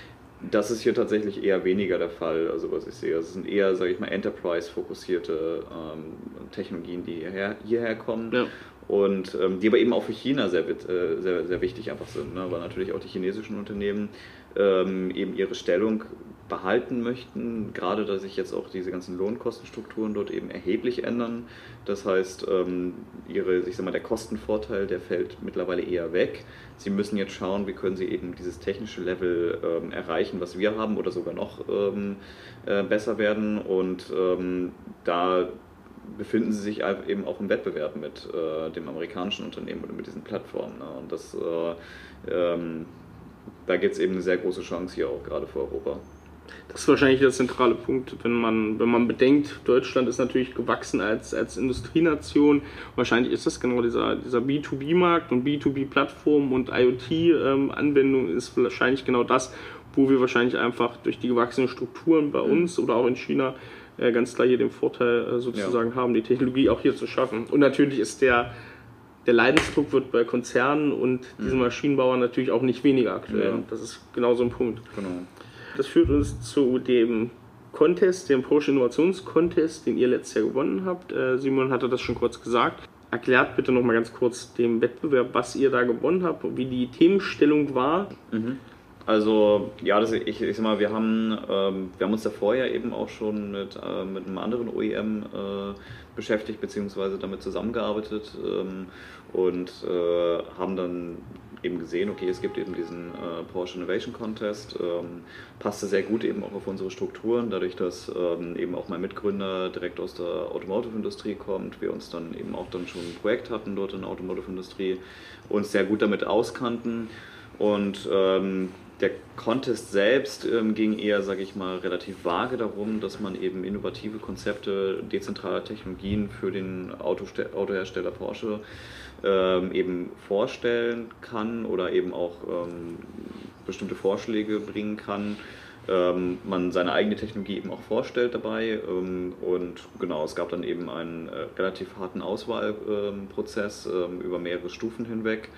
Das ist hier tatsächlich eher weniger der Fall, also was ich sehe. Es sind eher, sage ich mal, Enterprise-fokussierte ähm, Technologien, die hierher, hierher kommen Ja. und ähm, die aber eben auch für China sehr, äh, sehr, sehr wichtig einfach sind, ne? weil natürlich auch die chinesischen Unternehmen ähm, eben ihre Stellung behalten möchten, gerade da sich jetzt auch diese ganzen Lohnkostenstrukturen dort eben erheblich ändern. Das heißt, ähm, ihre, ich sag mal, der Kostenvorteil, der fällt mittlerweile eher weg. Sie müssen jetzt schauen, wie können sie eben dieses technische Level ähm, erreichen, was wir haben oder sogar noch ähm, äh, besser werden. Und da befinden sie sich eben auch im Wettbewerb mit äh, dem amerikanischen Unternehmen oder mit diesen Plattformen. Ne? Und das, äh, ähm, da gibt es eben eine sehr große Chance hier auch gerade für Europa. Das ist wahrscheinlich der zentrale Punkt, wenn man, wenn man bedenkt, Deutschland ist natürlich gewachsen als, als Industrienation. Wahrscheinlich ist das genau dieser, dieser B2B-Markt und B2B-Plattform und IoT-Anwendung ist wahrscheinlich genau das, wo wir wahrscheinlich einfach durch die gewachsenen Strukturen bei uns oder auch in China äh, ganz klar hier den Vorteil äh, sozusagen haben, die Technologie auch hier zu schaffen. Und natürlich ist der, der Leidensdruck wird bei Konzernen und diesen Maschinenbauern natürlich auch nicht weniger aktuell. Ja. Das ist genau so ein Punkt. Genau. Das führt uns zu dem Contest, dem Porsche Innovationscontest, den ihr letztes Jahr gewonnen habt. Äh, Simon hatte das schon kurz gesagt. Erklärt bitte noch mal ganz kurz dem Wettbewerb, was ihr da gewonnen habt wie die Themenstellung war. Also ja, das, ich, ich sag mal, wir haben, ähm, wir haben uns davor ja eben auch schon mit, äh, mit einem anderen OEM äh, beschäftigt, beziehungsweise damit zusammengearbeitet ähm, und äh, haben dann eben gesehen, okay, es gibt eben diesen äh, Porsche Innovation Contest, ähm, passte sehr gut eben auch auf unsere Strukturen, dadurch, dass ähm, eben auch mein Mitgründer direkt aus der Automotive-Industrie kommt, wir uns dann eben auch dann schon ein Projekt hatten dort in der Automotive-Industrie, uns sehr gut damit auskannten und ähm, der Contest selbst ähm, ging eher, sage ich mal, relativ vage darum, dass man eben innovative Konzepte dezentraler Technologien für den Autoste Autohersteller Porsche ähm, eben vorstellen kann oder eben auch ähm, bestimmte Vorschläge bringen kann. Ähm, man seine eigene Technologie eben auch vorstellt dabei ähm, und genau, es gab dann eben einen äh, relativ harten Auswahlprozess ähm, über mehrere Stufen hinweg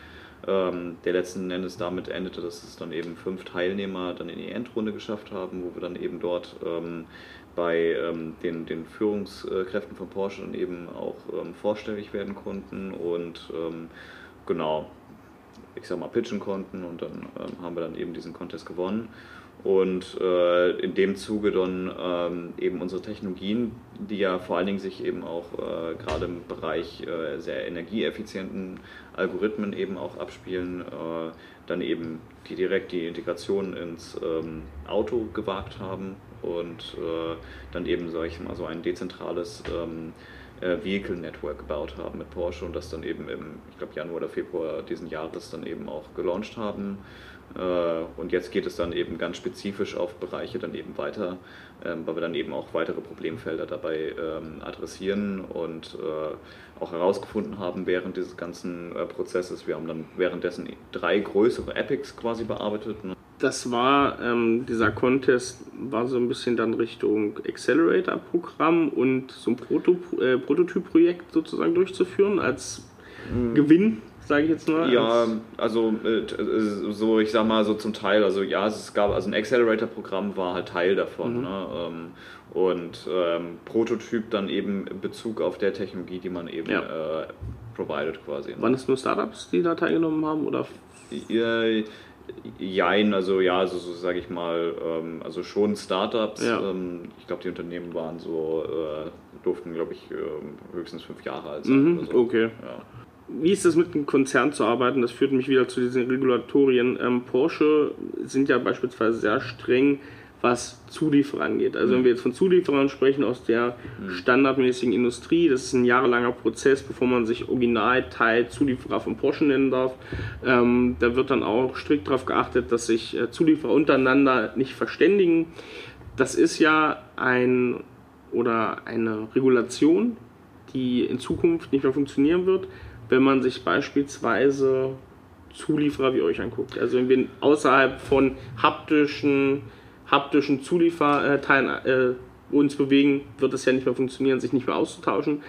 ähm, der letzten Endes damit endete, dass es dann eben fünf Teilnehmer dann in die Endrunde geschafft haben, wo wir dann eben dort ähm, bei ähm, den, den Führungskräften von Porsche dann eben auch ähm, vorstellig werden konnten und ähm, genau, ich sag mal, pitchen konnten und dann ähm, haben wir dann eben diesen Contest gewonnen. Und äh, in dem Zuge dann eben unsere Technologien, die ja vor allen Dingen sich eben auch äh, gerade im Bereich äh, sehr energieeffizienten Algorithmen eben auch abspielen, äh, dann eben die direkt die Integration ins ähm, Auto gewagt haben und äh, dann eben sag ich mal so ein dezentrales ähm, äh, Vehicle Network gebaut haben mit Porsche und das dann eben im, ich glaube Januar oder Februar diesen Jahres dann eben auch gelauncht haben. Äh, und jetzt geht es dann eben ganz spezifisch auf Bereiche dann eben weiter, ähm, weil wir dann eben auch weitere Problemfelder dabei ähm, adressieren und äh, auch herausgefunden haben während dieses ganzen äh, Prozesses. Wir haben dann währenddessen drei größere Epics quasi bearbeitet. Ne? Das war, ähm, dieser Contest war so ein bisschen dann Richtung Accelerator-Programm und so ein Proto äh, Prototyp-Projekt sozusagen durchzuführen als mhm. Gewinn sage ich jetzt mal. Ja, also äh, so, ich sag mal so zum Teil, also ja, es gab, also ein Accelerator-Programm war halt Teil davon. Mhm. Ne? Ähm, und ähm, Prototyp dann eben in Bezug auf der Technologie, die man eben ja. äh, provided quasi. Ne? Waren es nur Startups, die da teilgenommen haben oder? Ja, Jein, also ja, also so sage ich mal, ähm, also schon Startups. Ja. Ähm, ich glaube, die Unternehmen waren so, äh, durften, glaube ich, äh, höchstens fünf Jahre alt sein. Mhm, so. Okay. Ja wie ist es mit einem Konzern zu arbeiten? Das führt mich wieder zu diesen Regulatorien. Ähm, Porsche sind ja beispielsweise sehr streng, was Zulieferer angeht. Also wenn wir jetzt von Zulieferern sprechen aus der standardmäßigen Industrie, das ist ein jahrelanger Prozess, bevor man sich Originalteil Zulieferer von Porsche nennen darf. Ähm, da wird dann auch strikt darauf geachtet, dass sich äh, Zulieferer untereinander nicht verständigen. Das ist ja ein oder eine Regulation, die in Zukunft nicht mehr funktionieren wird wenn man sich beispielsweise Zulieferer wie euch anguckt. Also wenn wir außerhalb von haptischen, haptischen Zulieferteilen äh, uns bewegen, wird es ja nicht mehr funktionieren, sich nicht mehr auszutauschen.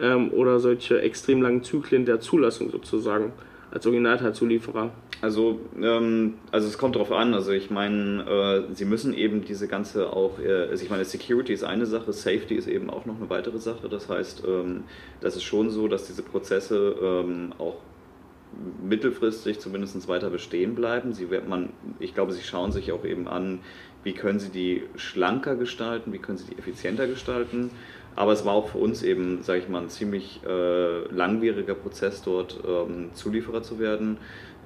Ähm, oder solche extrem langen Zyklen der Zulassung sozusagen als Originalteilzulieferer. Also, ähm, also es kommt darauf an. Also ich meine, äh, sie müssen eben diese ganze auch, äh, also ich meine, Security ist eine Sache, Safety ist eben auch noch eine weitere Sache. Das heißt, ähm, das ist schon so, dass diese Prozesse ähm, auch mittelfristig zumindest weiter bestehen bleiben. Sie, man, ich glaube, sie schauen sich auch eben an, wie können sie die schlanker gestalten, wie können sie die effizienter gestalten. Aber es war auch für uns eben, sage ich mal, ein ziemlich äh, langwieriger Prozess, dort ähm, Zulieferer zu werden.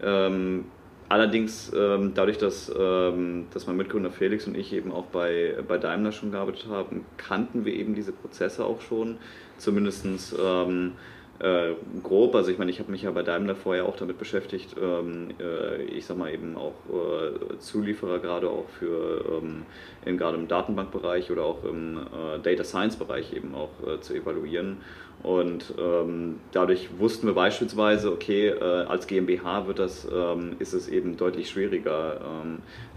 Ähm, allerdings ähm, dadurch, dass, ähm, dass mein Mitgründer Felix und ich eben auch bei, bei Daimler schon gearbeitet haben, kannten wir eben diese Prozesse auch schon. Zumindestens ähm, äh, grob, also ich meine, ich habe mich ja bei Daimler vorher auch damit beschäftigt, ähm, äh, ich sag mal eben auch äh, Zulieferer gerade auch für ähm, gerade im Datenbankbereich oder auch im äh, Data Science Bereich eben auch äh, zu evaluieren. Und ähm, dadurch wussten wir beispielsweise, okay, äh, als GmbH wird das, ähm, ist es eben deutlich schwieriger,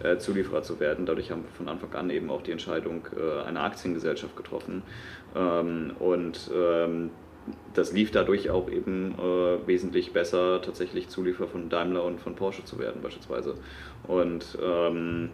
ähm, Zulieferer zu werden. Dadurch haben wir von Anfang an eben auch die Entscheidung einer Aktiengesellschaft getroffen. Ähm, und das lief dadurch auch eben äh, wesentlich besser, tatsächlich Zulieferer von Daimler und von Porsche zu werden beispielsweise. Und ähm,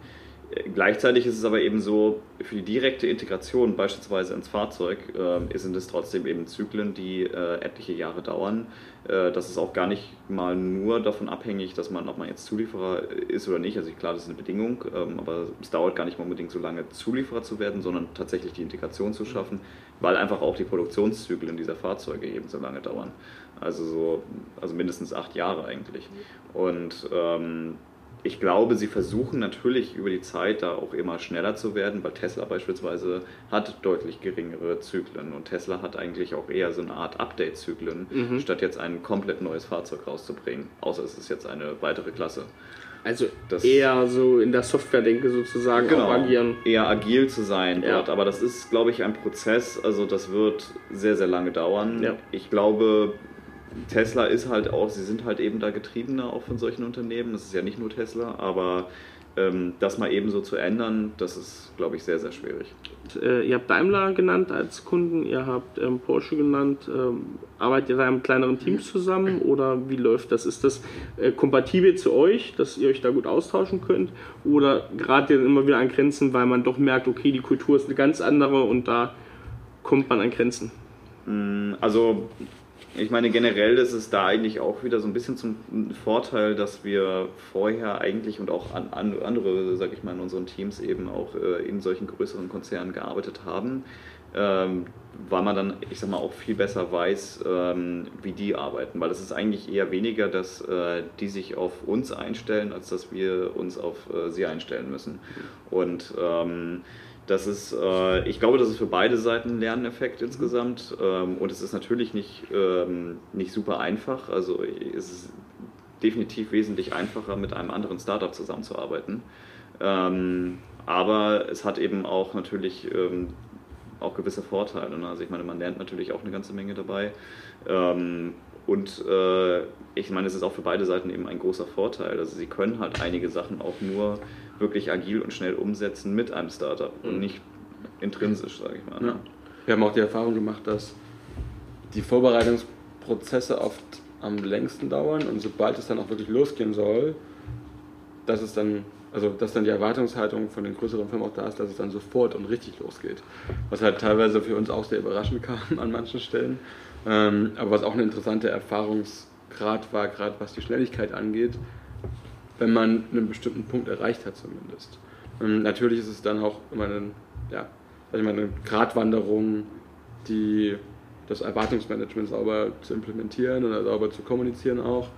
Gleichzeitig ist es aber eben so, für die direkte Integration beispielsweise ins Fahrzeug äh, sind es trotzdem eben Zyklen, die äh, etliche Jahre dauern. Äh, das ist auch gar nicht mal nur davon abhängig, dass man, ob man jetzt Zulieferer ist oder nicht. Also klar, das ist eine Bedingung, ähm, aber es dauert gar nicht mal unbedingt so lange, Zulieferer zu werden, sondern tatsächlich die Integration zu schaffen, weil einfach auch die Produktionszyklen dieser Fahrzeuge eben so lange dauern. Also so, also mindestens acht Jahre eigentlich. Und ähm, ich glaube, sie versuchen natürlich über die Zeit da auch immer schneller zu werden, weil Tesla beispielsweise hat deutlich geringere Zyklen und Tesla hat eigentlich auch eher so eine Art Update-Zyklen, mhm. statt jetzt ein komplett neues Fahrzeug rauszubringen, außer es ist jetzt eine weitere Klasse. Also das eher so in der Software-Denke sozusagen genau, agieren. Eher agil zu sein ja. dort. Aber das ist, glaube ich, ein Prozess. Also das wird sehr, sehr lange dauern. Ja. Ich glaube, Tesla ist halt auch, sie sind halt eben da Getriebener auch von solchen Unternehmen. Das ist ja nicht nur Tesla, aber ähm, das mal eben so zu ändern, das ist, glaube ich, sehr, sehr schwierig. Äh, ihr habt Daimler genannt als Kunden, ihr habt ähm, Porsche genannt. Ähm, arbeitet ihr da mit kleineren Teams zusammen oder wie läuft das? Ist das äh, kompatibel zu euch, dass ihr euch da gut austauschen könnt? Oder gerade immer wieder an Grenzen, weil man doch merkt, okay, die Kultur ist eine ganz andere und da kommt man an Grenzen? Mm, also ich meine, generell ist es da eigentlich auch wieder so ein bisschen zum Vorteil, dass wir vorher eigentlich und auch an, an andere, sag ich mal, in unseren Teams eben auch äh, in solchen größeren Konzernen gearbeitet haben, ähm, weil man dann, ich sag mal, auch viel besser weiß, ähm, wie die arbeiten. Weil es ist eigentlich eher weniger, dass äh, die sich auf uns einstellen, als dass wir uns auf äh, sie einstellen müssen. Und ähm, das ist, äh, ich glaube, das ist für beide Seiten ein Lerneffekt insgesamt. Ähm, und es ist natürlich nicht, ähm, nicht super einfach. Also es ist definitiv wesentlich einfacher, mit einem anderen Startup zusammenzuarbeiten. Ähm, aber es hat eben auch natürlich ähm, auch gewisse Vorteile. Ne? Also ich meine, man lernt natürlich auch eine ganze Menge dabei. Ähm, und äh, ich meine, es ist auch für beide Seiten eben ein großer Vorteil. Also sie können halt einige Sachen auch nur wirklich agil und schnell umsetzen mit einem Startup mhm. und nicht intrinsisch, sage ich mal. Ne? Ja. Wir haben auch die Erfahrung gemacht, dass die Vorbereitungsprozesse oft am längsten dauern und sobald es dann auch wirklich losgehen soll, dass es dann, also dass dann die Erwartungshaltung von den größeren Firmen auch da ist, dass es dann sofort und richtig losgeht. Was halt teilweise für uns auch sehr überraschend kam an manchen Stellen. Ähm, aber was auch eine interessante Erfahrungsgrad war, gerade was die Schnelligkeit angeht, wenn man einen bestimmten Punkt erreicht hat zumindest. Und natürlich ist es dann auch immer eine, ja, ich mal, eine Gratwanderung, die das Erwartungsmanagement sauber zu implementieren oder sauber zu kommunizieren auch.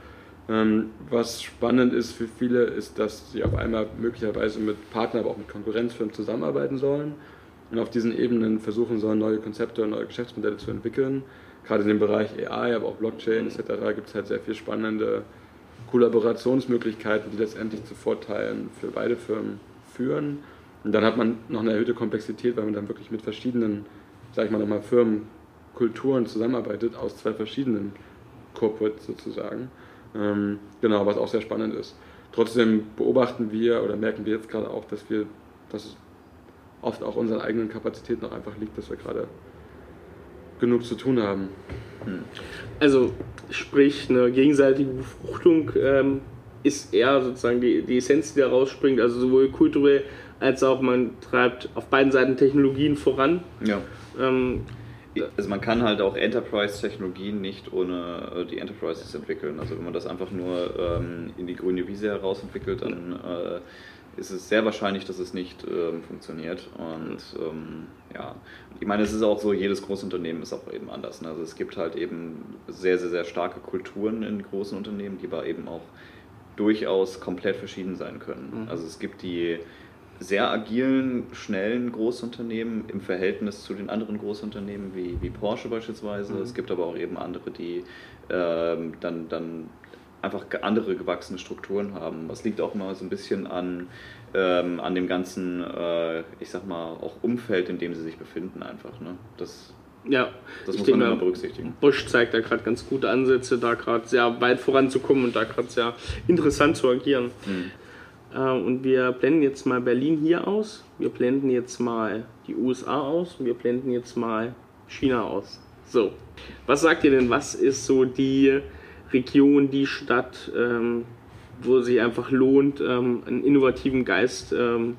Ähm, was spannend ist für viele, ist, dass sie auf einmal möglicherweise mit Partnern, aber auch mit Konkurrenzfirmen zusammenarbeiten sollen und auf diesen Ebenen versuchen sollen, neue Konzepte und neue Geschäftsmodelle zu entwickeln. Gerade in dem Bereich AI, aber auch Blockchain etc. gibt es halt sehr viel spannende Kollaborationsmöglichkeiten, die letztendlich zu Vorteilen für beide Firmen führen. Und dann hat man noch eine erhöhte Komplexität, weil man dann wirklich mit verschiedenen, sag ich mal nochmal, Firmenkulturen zusammenarbeitet, aus zwei verschiedenen Corporates sozusagen. Ähm, genau, was auch sehr spannend ist. Trotzdem beobachten wir oder merken wir jetzt gerade auch, dass wir, dass es oft auch unseren eigenen Kapazitäten noch einfach liegt, dass wir gerade genug zu tun haben. Also sprich, eine gegenseitige Befruchtung ähm, ist eher sozusagen die, die Essenz, die da rausspringt, also sowohl kulturell als auch man treibt auf beiden Seiten Technologien voran. Ja. Ähm, also man kann halt auch Enterprise-Technologien nicht ohne äh, die Enterprises entwickeln. Also wenn man das einfach nur ähm, in die grüne Wiese heraus entwickelt, dann äh, ist es sehr wahrscheinlich, dass es nicht ähm, funktioniert. Und ähm, ja, ich meine, es ist auch so, jedes Großunternehmen ist auch eben anders. Ne? Also es gibt halt eben sehr, sehr, sehr starke Kulturen in großen Unternehmen, die aber eben auch durchaus komplett verschieden sein können. Mhm. Also es gibt die sehr agilen, schnellen Großunternehmen im Verhältnis zu den anderen Großunternehmen wie, wie Porsche beispielsweise. Mhm. Es gibt aber auch eben andere, die ähm, dann, dann einfach andere gewachsene Strukturen haben. Das liegt auch immer so ein bisschen an, ähm, an dem ganzen, äh, ich sag mal, auch Umfeld, in dem sie sich befinden einfach. Ne? Das, ja, das muss man immer berücksichtigen. Bosch zeigt da gerade ganz gute Ansätze, da gerade sehr weit voranzukommen und da gerade sehr interessant zu agieren. Mhm. Äh, und wir blenden jetzt mal Berlin hier aus, wir blenden jetzt mal die USA aus und wir blenden jetzt mal China aus. So, was sagt ihr denn, was ist so die Region, die Stadt, ähm, wo sich einfach lohnt, ähm, einen innovativen Geist ähm,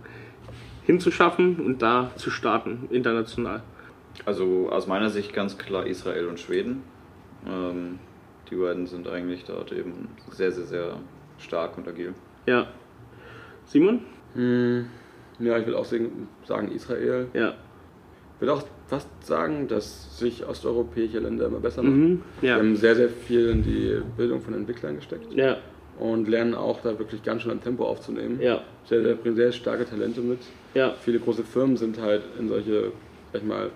hinzuschaffen und da zu starten, international? Also aus meiner Sicht ganz klar Israel und Schweden. Ähm, die beiden sind eigentlich dort eben sehr, sehr, sehr stark und agil. Ja. Simon? Hm, ja, ich will auch sagen Israel. Ja. Ich würde auch fast sagen, dass sich osteuropäische Länder immer besser machen. Mhm, ja. Wir haben sehr, sehr viel in die Bildung von Entwicklern gesteckt. Ja. und lernen auch da wirklich ganz schön an Tempo aufzunehmen. Ja. Sehr, sehr, bringen sehr starke Talente mit. Viele große Firmen sind halt in solche, sag ich mal,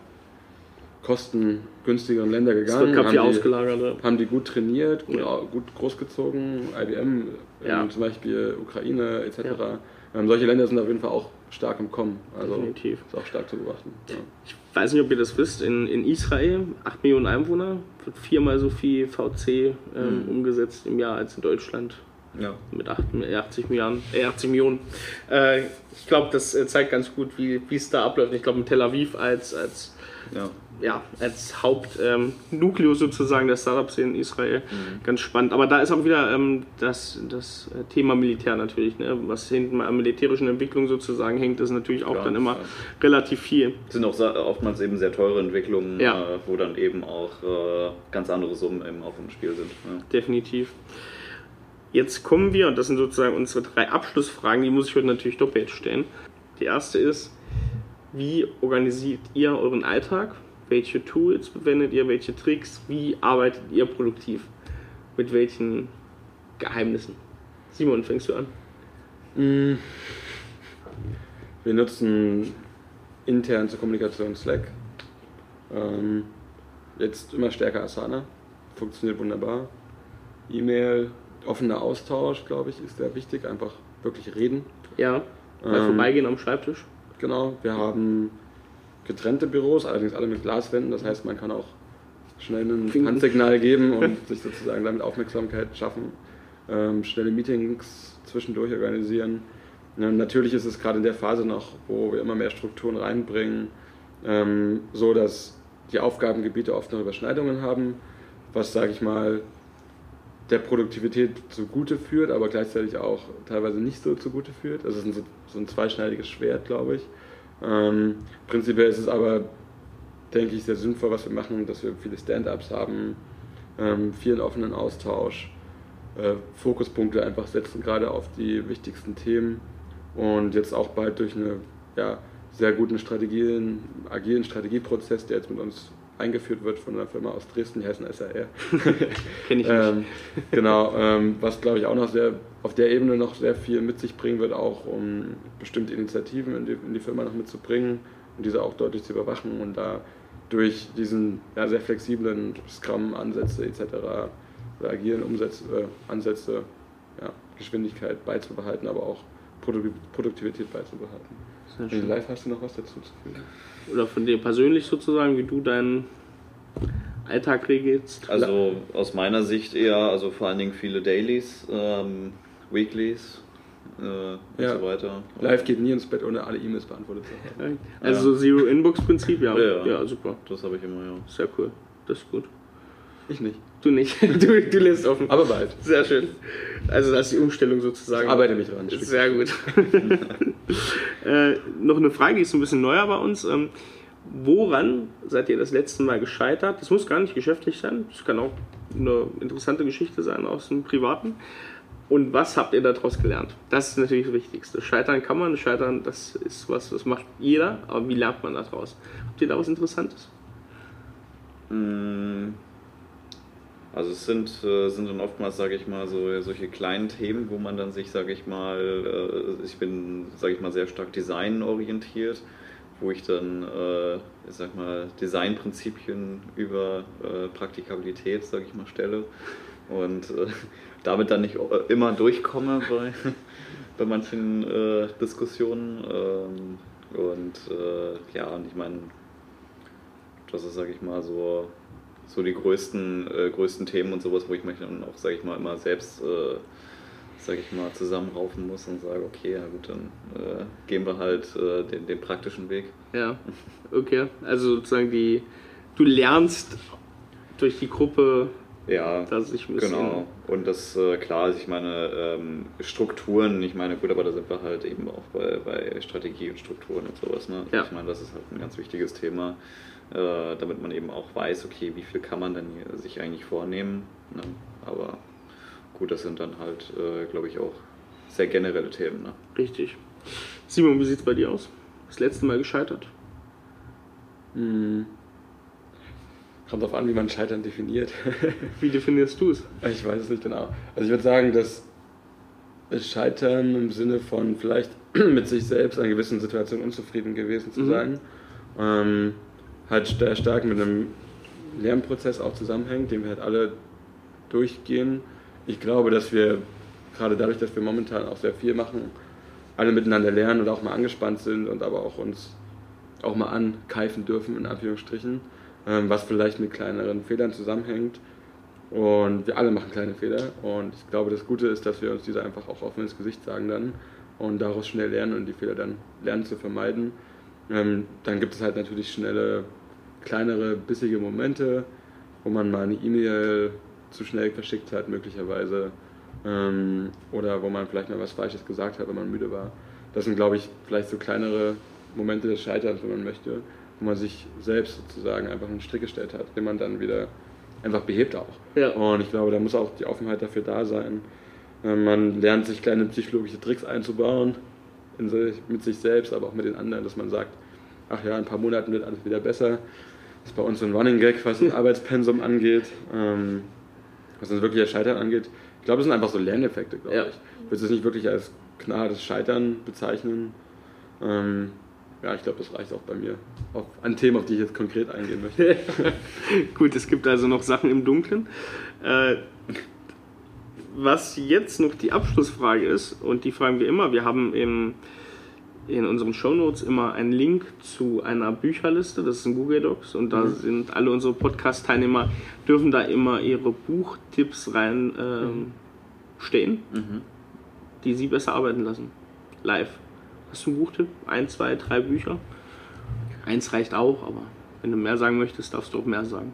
kostengünstigeren Länder gegangen. haben die- ausgelagert. haben die gut trainiert, gut, gut großgezogen, IBM, ähm, zum Beispiel Ukraine etc. Ähm, solche Länder sind auf jeden Fall auch stark im Kommen. Also Definitiv. ist auch stark zu beobachten. Ja. Ich weiß nicht, ob ihr das wisst, in, in Israel, 8 Millionen Einwohner, wird viermal so viel VC ähm, umgesetzt im Jahr als in Deutschland Ja. mit 8, 80 Milliarden, äh, 80 Millionen. Äh, ich glaube, das äh, zeigt ganz gut, wie wie es da abläuft. Ich glaube, in Tel Aviv als, als, Ja. Ja, als Hauptnukleus ähm, sozusagen der Startups in Israel ganz spannend. Aber da ist auch wieder ähm, das, das äh, Thema Militär natürlich, ne? was hinten an militärischen Entwicklungen sozusagen hängt, ist natürlich auch Klar, dann immer ja. relativ viel. sind auch oftmals eben sehr teure Entwicklungen, Ja. äh, wo dann eben auch äh, ganz andere Summen eben auch im Spiel sind. Ja. definitiv. Jetzt kommen wir, und das sind sozusagen unsere drei Abschlussfragen, die muss ich heute natürlich doppelt stellen. Die erste ist, wie organisiert ihr euren Alltag? Welche Tools verwendet ihr? Welche Tricks? Wie arbeitet ihr produktiv? Mit welchen Geheimnissen? Simon, fängst du an? Wir nutzen intern zur Kommunikation Slack. Ähm, jetzt immer stärker Asana. Funktioniert wunderbar. E-Mail, offener Austausch, glaube ich, ist sehr wichtig. Einfach wirklich reden. Ja, mal Ähm, vorbeigehen am Schreibtisch. Genau, wir haben getrennte Büros, allerdings alle mit Glaswänden. Das heißt, man kann auch schnell ein. Handsignal geben und sich sozusagen damit Aufmerksamkeit schaffen. Ähm, schnelle Meetings zwischendurch organisieren. Ja, natürlich ist es gerade in der Phase noch, wo wir immer mehr Strukturen reinbringen, ähm, so dass die Aufgabengebiete oft noch Überschneidungen haben, was, sage ich mal, der Produktivität zugute führt, aber gleichzeitig auch teilweise nicht so zugute führt. Also es ist ein, so ein zweischneidiges Schwert, glaube ich. Ähm, prinzipiell ist es aber, denke ich, sehr sinnvoll, was wir machen, dass wir viele Stand-ups haben, ähm, vielen offenen Austausch, äh, Fokuspunkte einfach setzen, gerade auf die wichtigsten Themen und jetzt auch bald durch eine ja, sehr guten Strategien, agilen Strategieprozess, der jetzt mit uns eingeführt wird von einer Firma aus Dresden, die heißen SAR. Kenn ich nicht. ähm, genau, ähm, was glaube ich auch noch sehr auf der Ebene noch sehr viel mit sich bringen wird, auch um bestimmte Initiativen in die, in die Firma noch mitzubringen und diese auch deutlich zu überwachen und da durch diesen ja, sehr flexiblen Scrum-Ansätze etc. oder agilen Umsätze, äh, Ansätze ja, Geschwindigkeit beizubehalten, aber auch Produ Produktivität beizubehalten. Live hast du noch was dazu zu fügen? Oder von dir persönlich sozusagen, wie du deinen Alltag regelst? Also aus meiner Sicht eher, also vor allen Dingen viele Dailies, ähm, Weeklies äh, und Ja. so weiter. Live geht nie ins Bett, ohne alle E-Mails beantwortet zu haben. Also so Zero-Inbox-Prinzip, ja. Ja, ja. ja. super. Das habe ich immer, ja. Sehr cool. Das ist gut. Ich nicht. Du nicht. Du, du lässt offen. Aber bald. Sehr schön. Also das ist die Umstellung sozusagen. Ich arbeite mich dran. Sehr gut. äh, noch eine Frage, die ist so ein bisschen neuer bei uns. Ähm, woran seid ihr das letzte Mal gescheitert? Das muss gar nicht geschäftlich sein. Das kann auch eine interessante Geschichte sein aus dem Privaten. Und was habt ihr daraus gelernt? Das ist natürlich das Wichtigste. Scheitern kann man, scheitern, das ist was, das macht jeder, aber wie lernt man daraus? Habt ihr da was Interessantes? Mm, Also es sind, äh, sind dann oftmals, sage ich mal, so solche kleinen Themen, wo man dann sich, sage ich mal, äh, ich bin, sage ich mal, sehr stark designorientiert, wo ich dann, äh, ich sag mal, Designprinzipien über Praktikabilität, sage ich mal, stelle und damit dann nicht immer durchkomme bei, bei manchen Diskussionen. Ähm, und ja, und ich meine, das ist, sage ich mal, so, so die größten, äh, größten Themen und sowas, wo ich mich dann auch, sage ich mal, immer selbst, äh, sage ich mal, zusammenraufen muss und sage, okay, ja gut, dann äh, gehen wir halt äh, den, den praktischen Weg. Ja, okay. Also sozusagen die, du lernst durch die Gruppe, Ja, genau. Und das, äh, klar, also ich meine, ähm, Strukturen, ich meine, gut, aber da sind wir halt eben auch bei, bei Strategie und Strukturen und sowas. Ne? Ja. Ich meine, das ist halt ein ganz wichtiges Thema, äh, damit man eben auch weiß, okay, wie viel kann man denn hier sich eigentlich vornehmen. Ne? Aber gut, das sind dann halt, äh, glaube ich, auch sehr generelle Themen. Ne? Richtig. Simon, wie sieht es bei dir aus? Das letzte Mal gescheitert? Hm. Kommt darauf an, wie man Scheitern definiert. Wie definierst du es? ich weiß es nicht genau. Also ich würde sagen, dass Scheitern im Sinne von vielleicht mit sich selbst an gewissen Situationen unzufrieden gewesen zu mhm. sein. Ähm, halt stark mit einem Lernprozess auch zusammenhängt, den wir halt alle durchgehen. Ich glaube, dass wir gerade dadurch, dass wir momentan auch sehr viel machen, alle miteinander lernen und auch mal angespannt sind und aber auch uns auch mal ankeifen dürfen, in Anführungsstrichen, ähm, was vielleicht mit kleineren Fehlern zusammenhängt. Und wir alle machen kleine Fehler. Und ich glaube, das Gute ist, dass wir uns diese einfach auch offen ins Gesicht sagen dann und daraus schnell lernen und die Fehler dann lernen zu vermeiden. Ähm, dann gibt es halt natürlich schnelle, kleinere, bissige Momente, wo man mal eine E-Mail zu schnell verschickt hat, möglicherweise. Ähm, oder wo man vielleicht mal was Falsches gesagt hat, wenn man müde war. Das sind, glaube ich, vielleicht so kleinere Momente des Scheiterns, wenn man möchte, wo man sich selbst sozusagen einfach einen Strick gestellt hat, den man dann wieder einfach behebt auch. Ja. Und ich glaube, da muss auch die Offenheit dafür da sein. Äh, man lernt sich kleine psychologische Tricks einzubauen, sich, mit sich selbst, aber auch mit den anderen, dass man sagt, ach ja, in ein paar Monaten wird alles wieder besser. Das ist bei uns so ein Running Gag, was das Arbeitspensum angeht, ähm, was das wirkliche Scheitern angeht. Ich glaube, es sind einfach so Lerneffekte, glaube ja. ich. Ich würde es nicht wirklich als knallhartes Scheitern bezeichnen. Ähm, ja, ich glaube, das reicht auch bei mir. Auf, an Themen, auf die ich jetzt konkret eingehen möchte. Gut, es gibt also noch Sachen im Dunkeln. Äh, was jetzt noch die Abschlussfrage ist, und die fragen wir immer, wir haben im, in unseren Shownotes immer einen Link zu einer Bücherliste, das ist ein Google Docs, und da mhm. sind alle unsere Podcast-Teilnehmer, dürfen da immer ihre Buchtipps rein ähm, mhm. mhm. die sie besser arbeiten lassen. Live. Hast du einen Buchtipp? Ein, zwei, drei Bücher? Eins reicht auch, aber wenn du mehr sagen möchtest, darfst du auch mehr sagen.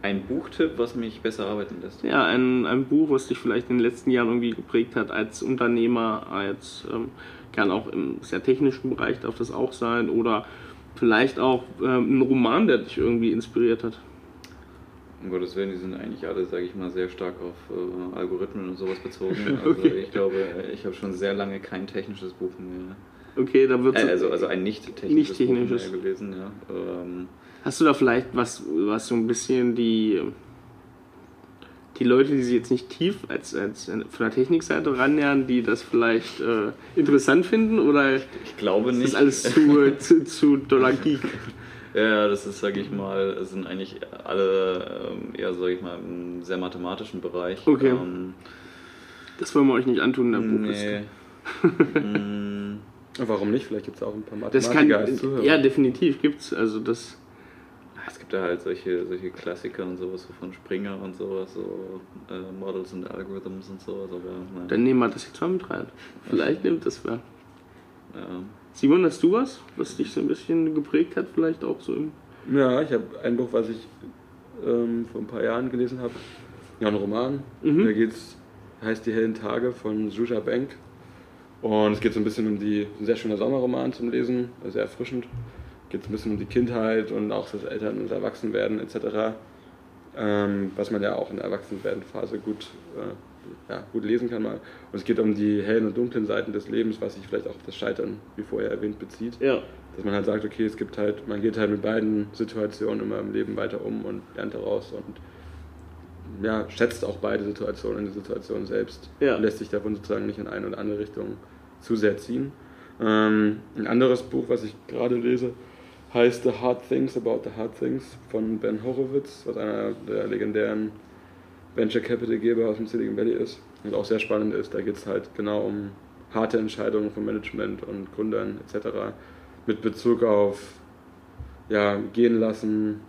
Ein Buchtipp, was mich besser arbeiten lässt? Ja, ein, ein Buch, was dich vielleicht in den letzten Jahren irgendwie geprägt hat als Unternehmer, als ähm, kann auch im sehr technischen Bereich darf das auch sein oder vielleicht auch ähm, ein Roman, der dich irgendwie inspiriert hat. Um Gottes Willen, die sind eigentlich alle, sage ich mal, sehr stark auf äh, Algorithmen und sowas bezogen. Also okay. ich glaube, ich habe schon sehr lange kein technisches Buch mehr. Okay, da wird äh, also, also ein nicht technisches, nicht technisches. Buch mehr gewesen, ja. Ähm, Hast du da vielleicht was, was so ein bisschen die, die Leute, die sich jetzt nicht tief als, als von der Technikseite rannähern, die das vielleicht äh, interessant finden? Oder ich glaube nicht. ist das alles zu, zu, zu doller Geek? Ja, das ist, sage ich mal, sind eigentlich alle ähm, eher, sage ich mal, im sehr mathematischen Bereich. Okay. Ähm, das wollen wir euch nicht antun in der Buchliste. Nee. Warum nicht? Vielleicht gibt es auch ein paar Mathematiker das kann, Ja, definitiv gibt es. Also das ja halt solche, solche Klassiker und sowas so von Springer und sowas, so äh, Models und Algorithms und sowas. Aber, nein. Dann nehmen wir das jetzt mal mit rein. Vielleicht nimmt das wer. Ja. Simon, hast du was, was dich so ein bisschen geprägt hat, vielleicht auch so im. Ja, ich habe ein Buch, was ich ähm, vor ein paar Jahren gelesen habe. Ja, ein Roman. Mhm. Da geht's, heißt Die hellen Tage von Zhuja Bank. Und es geht so ein bisschen um die, ein sehr schöner Sommerroman zum Lesen, sehr erfrischend. Geht ein bisschen um die Kindheit und auch das Eltern- und Erwachsenwerden etc. Ähm, was man ja auch in der Erwachsenwerdenphase gut äh, ja, gut lesen kann mal. Und es geht um die hellen und dunklen Seiten des Lebens, was sich vielleicht auch auf das Scheitern, wie vorher erwähnt, bezieht. Ja. Dass man halt sagt, okay, es gibt halt, man geht halt mit beiden Situationen immer im Leben weiter um und lernt daraus und ja, schätzt auch beide Situationen in der Situation selbst ja. und lässt sich davon sozusagen nicht in eine oder andere Richtung zu sehr ziehen. Ähm, ein anderes Buch, was ich gerade lese, heißt The Hard Things About the Hard Things von Ben Horowitz, was einer der legendären Venture Capital Geber aus dem Silicon Valley ist und auch sehr spannend ist. Da geht es halt genau um harte Entscheidungen von Management und Gründern etc. mit Bezug auf ja, gehen lassen,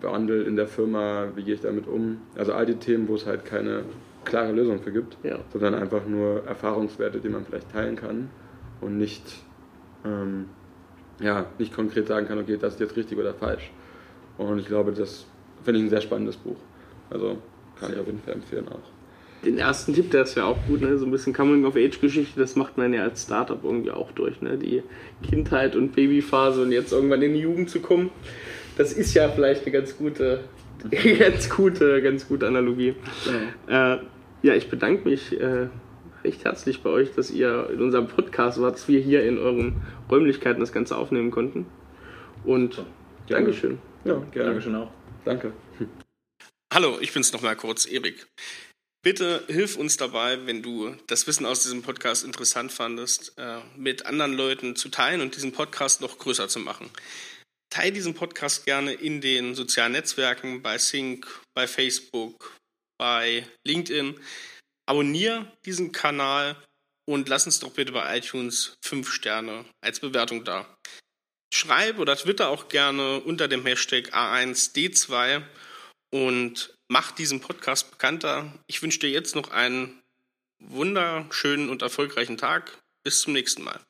Wandel in der Firma, wie gehe ich damit um. Also all die Themen, wo es halt keine klare Lösung für gibt, ja. sondern einfach nur Erfahrungswerte, die man vielleicht teilen kann und nicht, ähm, ja, nicht konkret sagen kann, okay, das ist jetzt richtig oder falsch. Und ich glaube, das finde ich ein sehr spannendes Buch. Also kann ich auf jeden Fall empfehlen auch. Den ersten Tipp, der ist ja auch gut, ne? so ein bisschen Coming-of-Age-Geschichte, das macht man ja als Startup irgendwie auch durch. Ne? Die Kindheit und Babyphase und jetzt irgendwann in die Jugend zu kommen, das ist ja vielleicht eine ganz gute, ganz gute, ganz gute Analogie. Genau. Äh, ja, ich bedanke mich äh, recht herzlich bei euch, dass ihr in unserem Podcast wart, dass wir hier in euren Räumlichkeiten das Ganze aufnehmen konnten. Und ja, Dankeschön. Ja, gerne. Dankeschön auch. Danke. Hallo, ich bin's nochmal kurz, Erik. Bitte hilf uns dabei, wenn du das Wissen aus diesem Podcast interessant fandest, äh, mit anderen Leuten zu teilen und diesen Podcast noch größer zu machen. Teil diesen Podcast gerne in den sozialen Netzwerken, bei Sync, bei Facebook, bei LinkedIn. Abonnier diesen Kanal und lass uns doch bitte bei iTunes 5 Sterne als Bewertung da. Schreib oder twitter auch gerne unter dem Hashtag A1D2 und mach diesen Podcast bekannter. Ich wünsche dir jetzt noch einen wunderschönen und erfolgreichen Tag. Bis zum nächsten Mal.